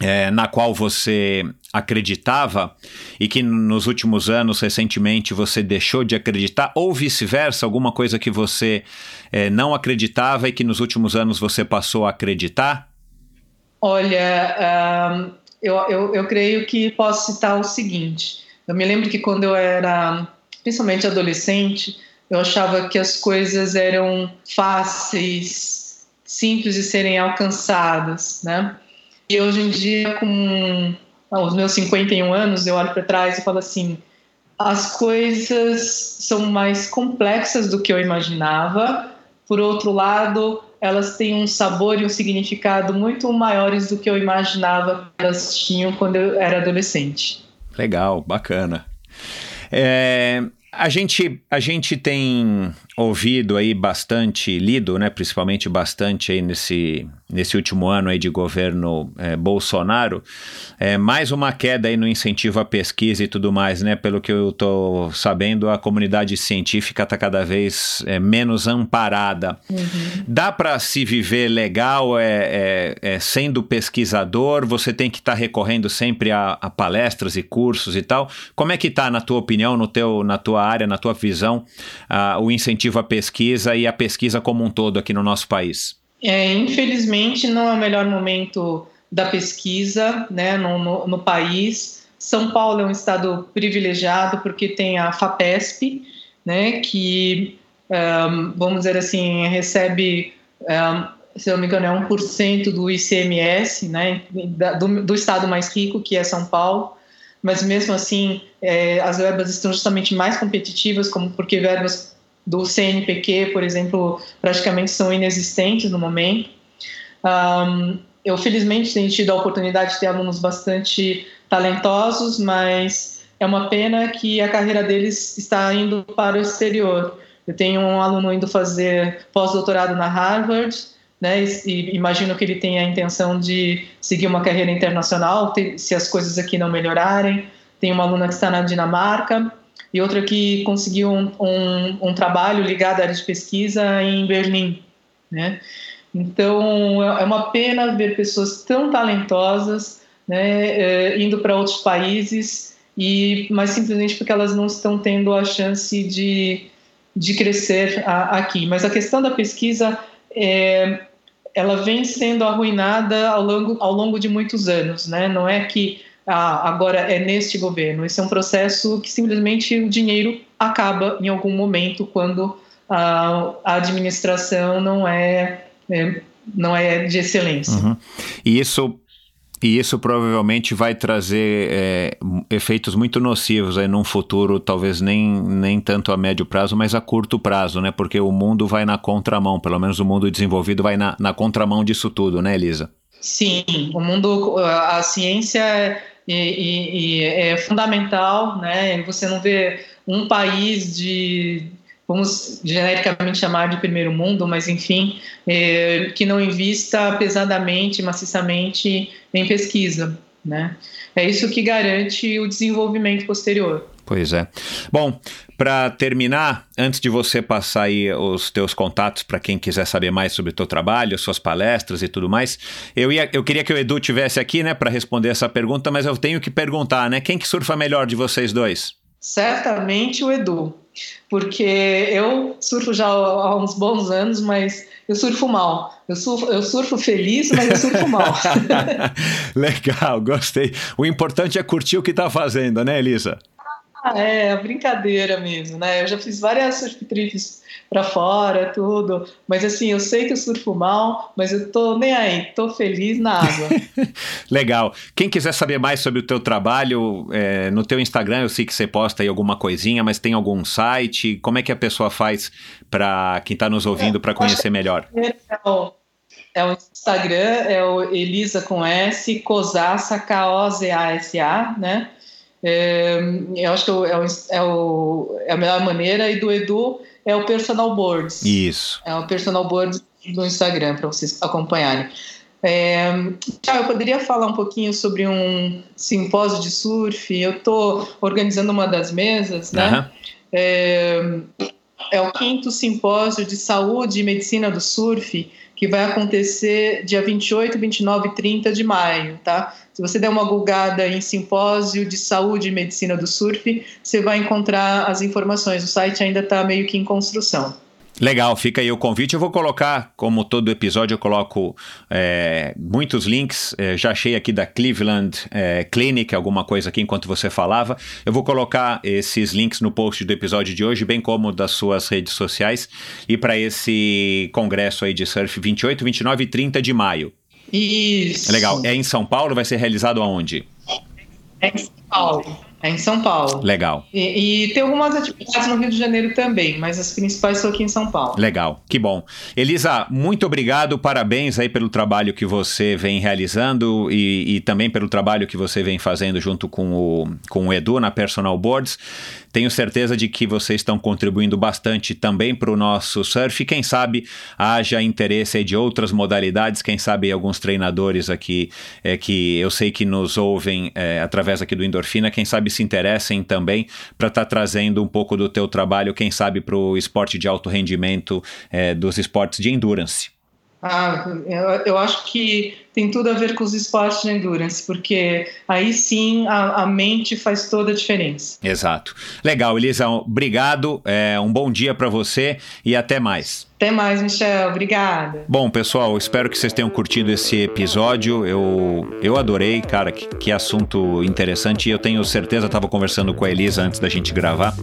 é, na qual você acreditava e que nos últimos anos, recentemente, você deixou de acreditar, ou vice-versa, alguma coisa que você é, não acreditava e que nos últimos anos você passou a acreditar? Olha, eu, eu, eu creio que posso citar o seguinte: eu me lembro que quando eu era, principalmente adolescente, eu achava que as coisas eram fáceis, simples de serem alcançadas, né? E hoje em dia, com os meus 51 anos, eu olho para trás e falo assim: as coisas são mais complexas do que eu imaginava. Por outro lado, elas têm um sabor e um significado muito maiores do que eu imaginava que elas tinham quando eu era adolescente. Legal, bacana. É, a gente, a gente tem ouvido aí bastante, lido, né, principalmente bastante aí nesse, nesse último ano aí de governo é, Bolsonaro, é, mais uma queda aí no incentivo à pesquisa e tudo mais, né, pelo que eu estou sabendo, a comunidade científica está cada vez é, menos amparada. Uhum. Dá para se viver legal é, é, é, sendo pesquisador? Você tem que estar tá recorrendo sempre a, a, palestras e cursos e tal. Como é que está, na tua opinião, no teu, na tua área, na tua visão, uh, o incentivo incentivo à pesquisa e a pesquisa como um todo aqui no nosso país? É, infelizmente, não é o melhor momento da pesquisa né, no, no, no país. São Paulo é um estado privilegiado porque tem a FAPESP, né, que, um, vamos dizer assim, recebe, um, se não me engano, é 1% do ICMS, né, do, do estado mais rico, que é São Paulo mas mesmo assim é, as verbas estão justamente mais competitivas, como porque verbas do CNPq, por exemplo, praticamente são inexistentes no momento. Um, eu, felizmente, tenho tido a oportunidade de ter alunos bastante talentosos, mas é uma pena que a carreira deles está indo para o exterior. Eu tenho um aluno indo fazer pós-doutorado na Harvard, né, e imagino que ele tenha a intenção de seguir uma carreira internacional, se as coisas aqui não melhorarem. Tem uma aluna que está na Dinamarca, e outra que conseguiu um, um, um trabalho ligado à área de pesquisa em Berlim, né? Então é uma pena ver pessoas tão talentosas, né, eh, indo para outros países e mas simplesmente porque elas não estão tendo a chance de de crescer a, aqui. Mas a questão da pesquisa é, ela vem sendo arruinada ao longo, ao longo de muitos anos, né? Não é que ah, agora é neste governo. Esse é um processo que simplesmente o dinheiro acaba em algum momento quando ah, a administração não é, é, não é de excelência. Uhum. E isso e isso provavelmente vai trazer é, efeitos muito nocivos aí num futuro, talvez nem, nem tanto a médio prazo, mas a curto prazo, né? Porque o mundo vai na contramão, pelo menos o mundo desenvolvido vai na, na contramão disso tudo, né, Elisa? Sim, o mundo, a ciência e, e, e é fundamental, né? Você não vê um país de vamos genericamente chamar de primeiro mundo, mas enfim, é, que não invista pesadamente, maciçamente em pesquisa, né? É isso que garante o desenvolvimento posterior. Pois é. Bom, para terminar, antes de você passar aí os teus contatos para quem quiser saber mais sobre o teu trabalho, suas palestras e tudo mais, eu, ia, eu queria que o Edu tivesse aqui, né, para responder essa pergunta, mas eu tenho que perguntar, né, quem que surfa melhor de vocês dois? Certamente o Edu, porque eu surfo já há uns bons anos, mas eu surfo mal. Eu surfo, eu surfo feliz, mas eu surfo mal. Legal, gostei. O importante é curtir o que está fazendo, né, Elisa? Ah, é, brincadeira mesmo, né? Eu já fiz várias surf trips para fora, tudo. Mas assim, eu sei que eu surfo mal, mas eu tô nem aí, tô feliz na água. Legal. Quem quiser saber mais sobre o teu trabalho, é, no teu Instagram eu sei que você posta aí alguma coisinha, mas tem algum site? Como é que a pessoa faz para quem está nos ouvindo para conhecer melhor? É o, é o Instagram, é o Elisa com S, Cosassa, K-O-Z-A-S-A, né? É, eu acho que é, o, é, o, é a melhor maneira. E do Edu é o Personal Boards. Isso. É o Personal Boards no Instagram, para vocês acompanharem. É, eu poderia falar um pouquinho sobre um simpósio de surf. Eu estou organizando uma das mesas, né? Uhum. É, é o quinto simpósio de saúde e medicina do surf, que vai acontecer dia 28, 29 e 30 de maio, tá? Se você der uma googada em simpósio de saúde e medicina do surf, você vai encontrar as informações. O site ainda está meio que em construção. Legal, fica aí o convite. Eu vou colocar, como todo episódio, eu coloco é, muitos links. É, já achei aqui da Cleveland é, Clinic, alguma coisa aqui enquanto você falava. Eu vou colocar esses links no post do episódio de hoje, bem como das suas redes sociais. E para esse congresso aí de surf 28, 29 e 30 de maio. Isso. Legal. É em São Paulo? Vai ser realizado aonde? É em São Paulo. É em São Paulo. Legal. E, e, tem algumas atividades no Rio de Janeiro também, mas as principais são aqui em São Paulo. Legal, que bom. Elisa, muito obrigado, parabéns aí pelo trabalho que você vem realizando e, e também pelo trabalho que você vem fazendo junto com o, com o Edu na Personal Boards. Tenho certeza de que vocês estão contribuindo bastante também para o nosso surf. Quem sabe haja interesse de outras modalidades, quem sabe alguns treinadores aqui é, que eu sei que nos ouvem é, através aqui do Endorfina, quem sabe se interessem também para estar tá trazendo um pouco do teu trabalho, quem sabe para o esporte de alto rendimento, é, dos esportes de endurance. Ah, eu, eu acho que tem tudo a ver com os esportes de endurance, porque aí sim a, a mente faz toda a diferença. Exato. Legal, Elisa, obrigado, é, um bom dia para você e até mais. Até mais, Michel. Obrigada. Bom, pessoal, espero que vocês tenham curtido esse episódio. Eu, eu adorei, cara, que, que assunto interessante. E eu tenho certeza, estava conversando com a Elisa antes da gente gravar,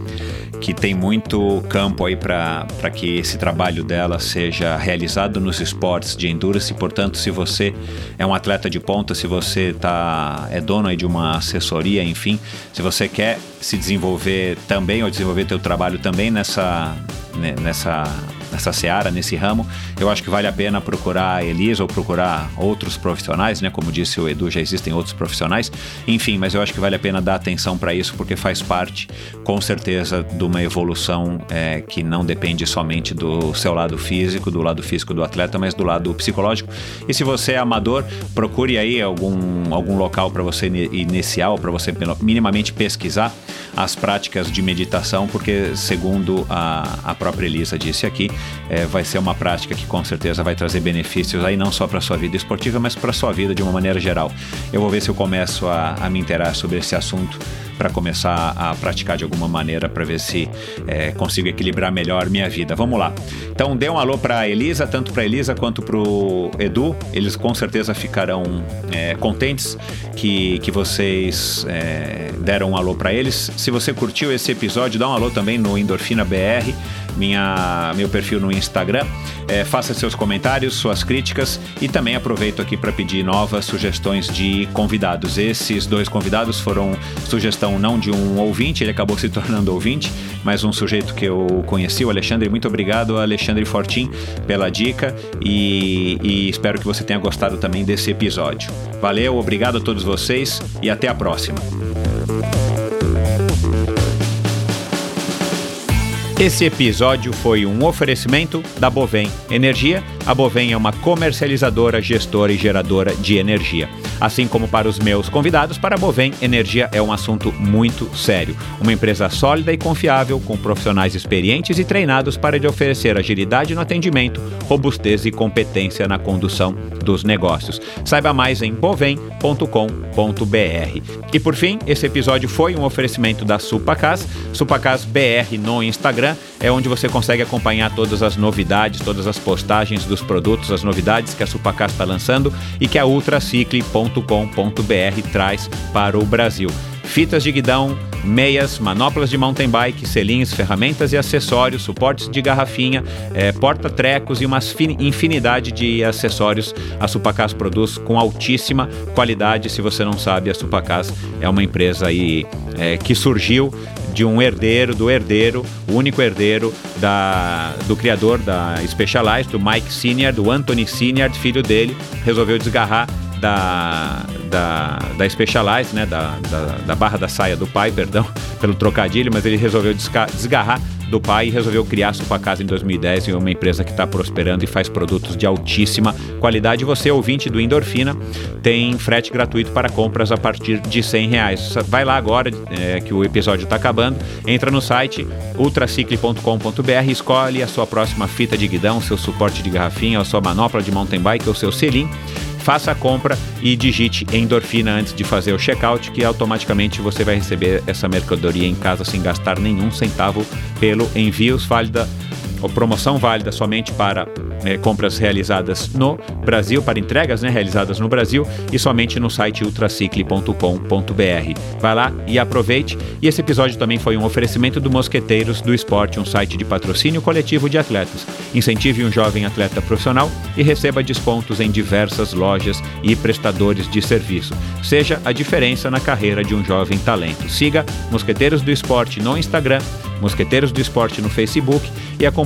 que tem muito campo aí para que esse trabalho dela seja realizado nos esportes de endurance. Portanto, se você é um atleta de ponta, se você tá, é dono aí de uma assessoria, enfim, se você quer se desenvolver também ou desenvolver teu trabalho também nessa, né, nessa nessa seara, nesse ramo, eu acho que vale a pena procurar a Elisa ou procurar outros profissionais, né? Como disse o Edu, já existem outros profissionais. Enfim, mas eu acho que vale a pena dar atenção para isso porque faz parte, com certeza, de uma evolução é, que não depende somente do seu lado físico, do lado físico do atleta, mas do lado psicológico. E se você é amador, procure aí algum, algum local para você iniciar ou para você minimamente pesquisar as práticas de meditação, porque segundo a, a própria Elisa disse aqui, é, vai ser uma prática que com certeza vai trazer benefícios aí não só para sua vida esportiva, mas para sua vida de uma maneira geral. Eu vou ver se eu começo a, a me interar sobre esse assunto para começar a praticar de alguma maneira para ver se é, consigo equilibrar melhor minha vida. Vamos lá. Então dê um alô para Elisa, tanto para Elisa quanto para o Edu. Eles com certeza ficarão é, contentes que, que vocês é, deram um alô para eles. Se você curtiu esse episódio, dá um alô também no Endorfina BR minha, meu perfil no Instagram. É, faça seus comentários, suas críticas e também aproveito aqui para pedir novas sugestões de convidados. Esses dois convidados foram sugestão não de um ouvinte, ele acabou se tornando ouvinte, mas um sujeito que eu conheci, o Alexandre. Muito obrigado, Alexandre Fortin, pela dica e, e espero que você tenha gostado também desse episódio. Valeu, obrigado a todos vocês e até a próxima. Esse episódio foi um oferecimento da Bovem Energia. A Bovem é uma comercializadora, gestora e geradora de energia. Assim como para os meus convidados, para a Bovem, energia é um assunto muito sério. Uma empresa sólida e confiável, com profissionais experientes e treinados para lhe oferecer agilidade no atendimento, robustez e competência na condução dos negócios. Saiba mais em bovem.com.br. E por fim, esse episódio foi um oferecimento da Supacas, Supacas BR no Instagram, é onde você consegue acompanhar todas as novidades, todas as postagens dos produtos, as novidades que a Supacas está lançando e que a Ultracicle.com com.br traz para o Brasil. Fitas de guidão, meias, manoplas de mountain bike, selinhos, ferramentas e acessórios, suportes de garrafinha, é, porta-trecos e uma infinidade de acessórios a Supacas produz com altíssima qualidade. Se você não sabe, a Supacas é uma empresa aí, é, que surgiu de um herdeiro, do herdeiro, o único herdeiro da, do criador da Specialized, do Mike Senior, do Anthony Senior, filho dele, resolveu desgarrar da, da, da Specialized, né, da, da, da, barra da saia do pai, perdão, pelo trocadilho, mas ele resolveu desgarrar do pai e resolveu criar a Supacasa em 2010 e é uma empresa que está prosperando e faz produtos de altíssima qualidade. Você, ouvinte do Endorfina, tem frete gratuito para compras a partir de 100 reais. Vai lá agora, é, que o episódio está acabando, entra no site ultracicle.com.br, escolhe a sua próxima fita de guidão, seu suporte de garrafinha, a sua manopla de mountain bike ou seu selim faça a compra e digite endorfina antes de fazer o checkout, que automaticamente você vai receber essa mercadoria em casa sem gastar nenhum centavo pelo envio. Válida ou promoção válida somente para é, compras realizadas no Brasil, para entregas né, realizadas no Brasil e somente no site ultracicle.com.br. Vai lá e aproveite. E esse episódio também foi um oferecimento do Mosqueteiros do Esporte, um site de patrocínio coletivo de atletas. Incentive um jovem atleta profissional e receba descontos em diversas lojas e prestadores de serviço. Seja a diferença na carreira de um jovem talento. Siga Mosqueteiros do Esporte no Instagram, Mosqueteiros do Esporte no Facebook e acompanhe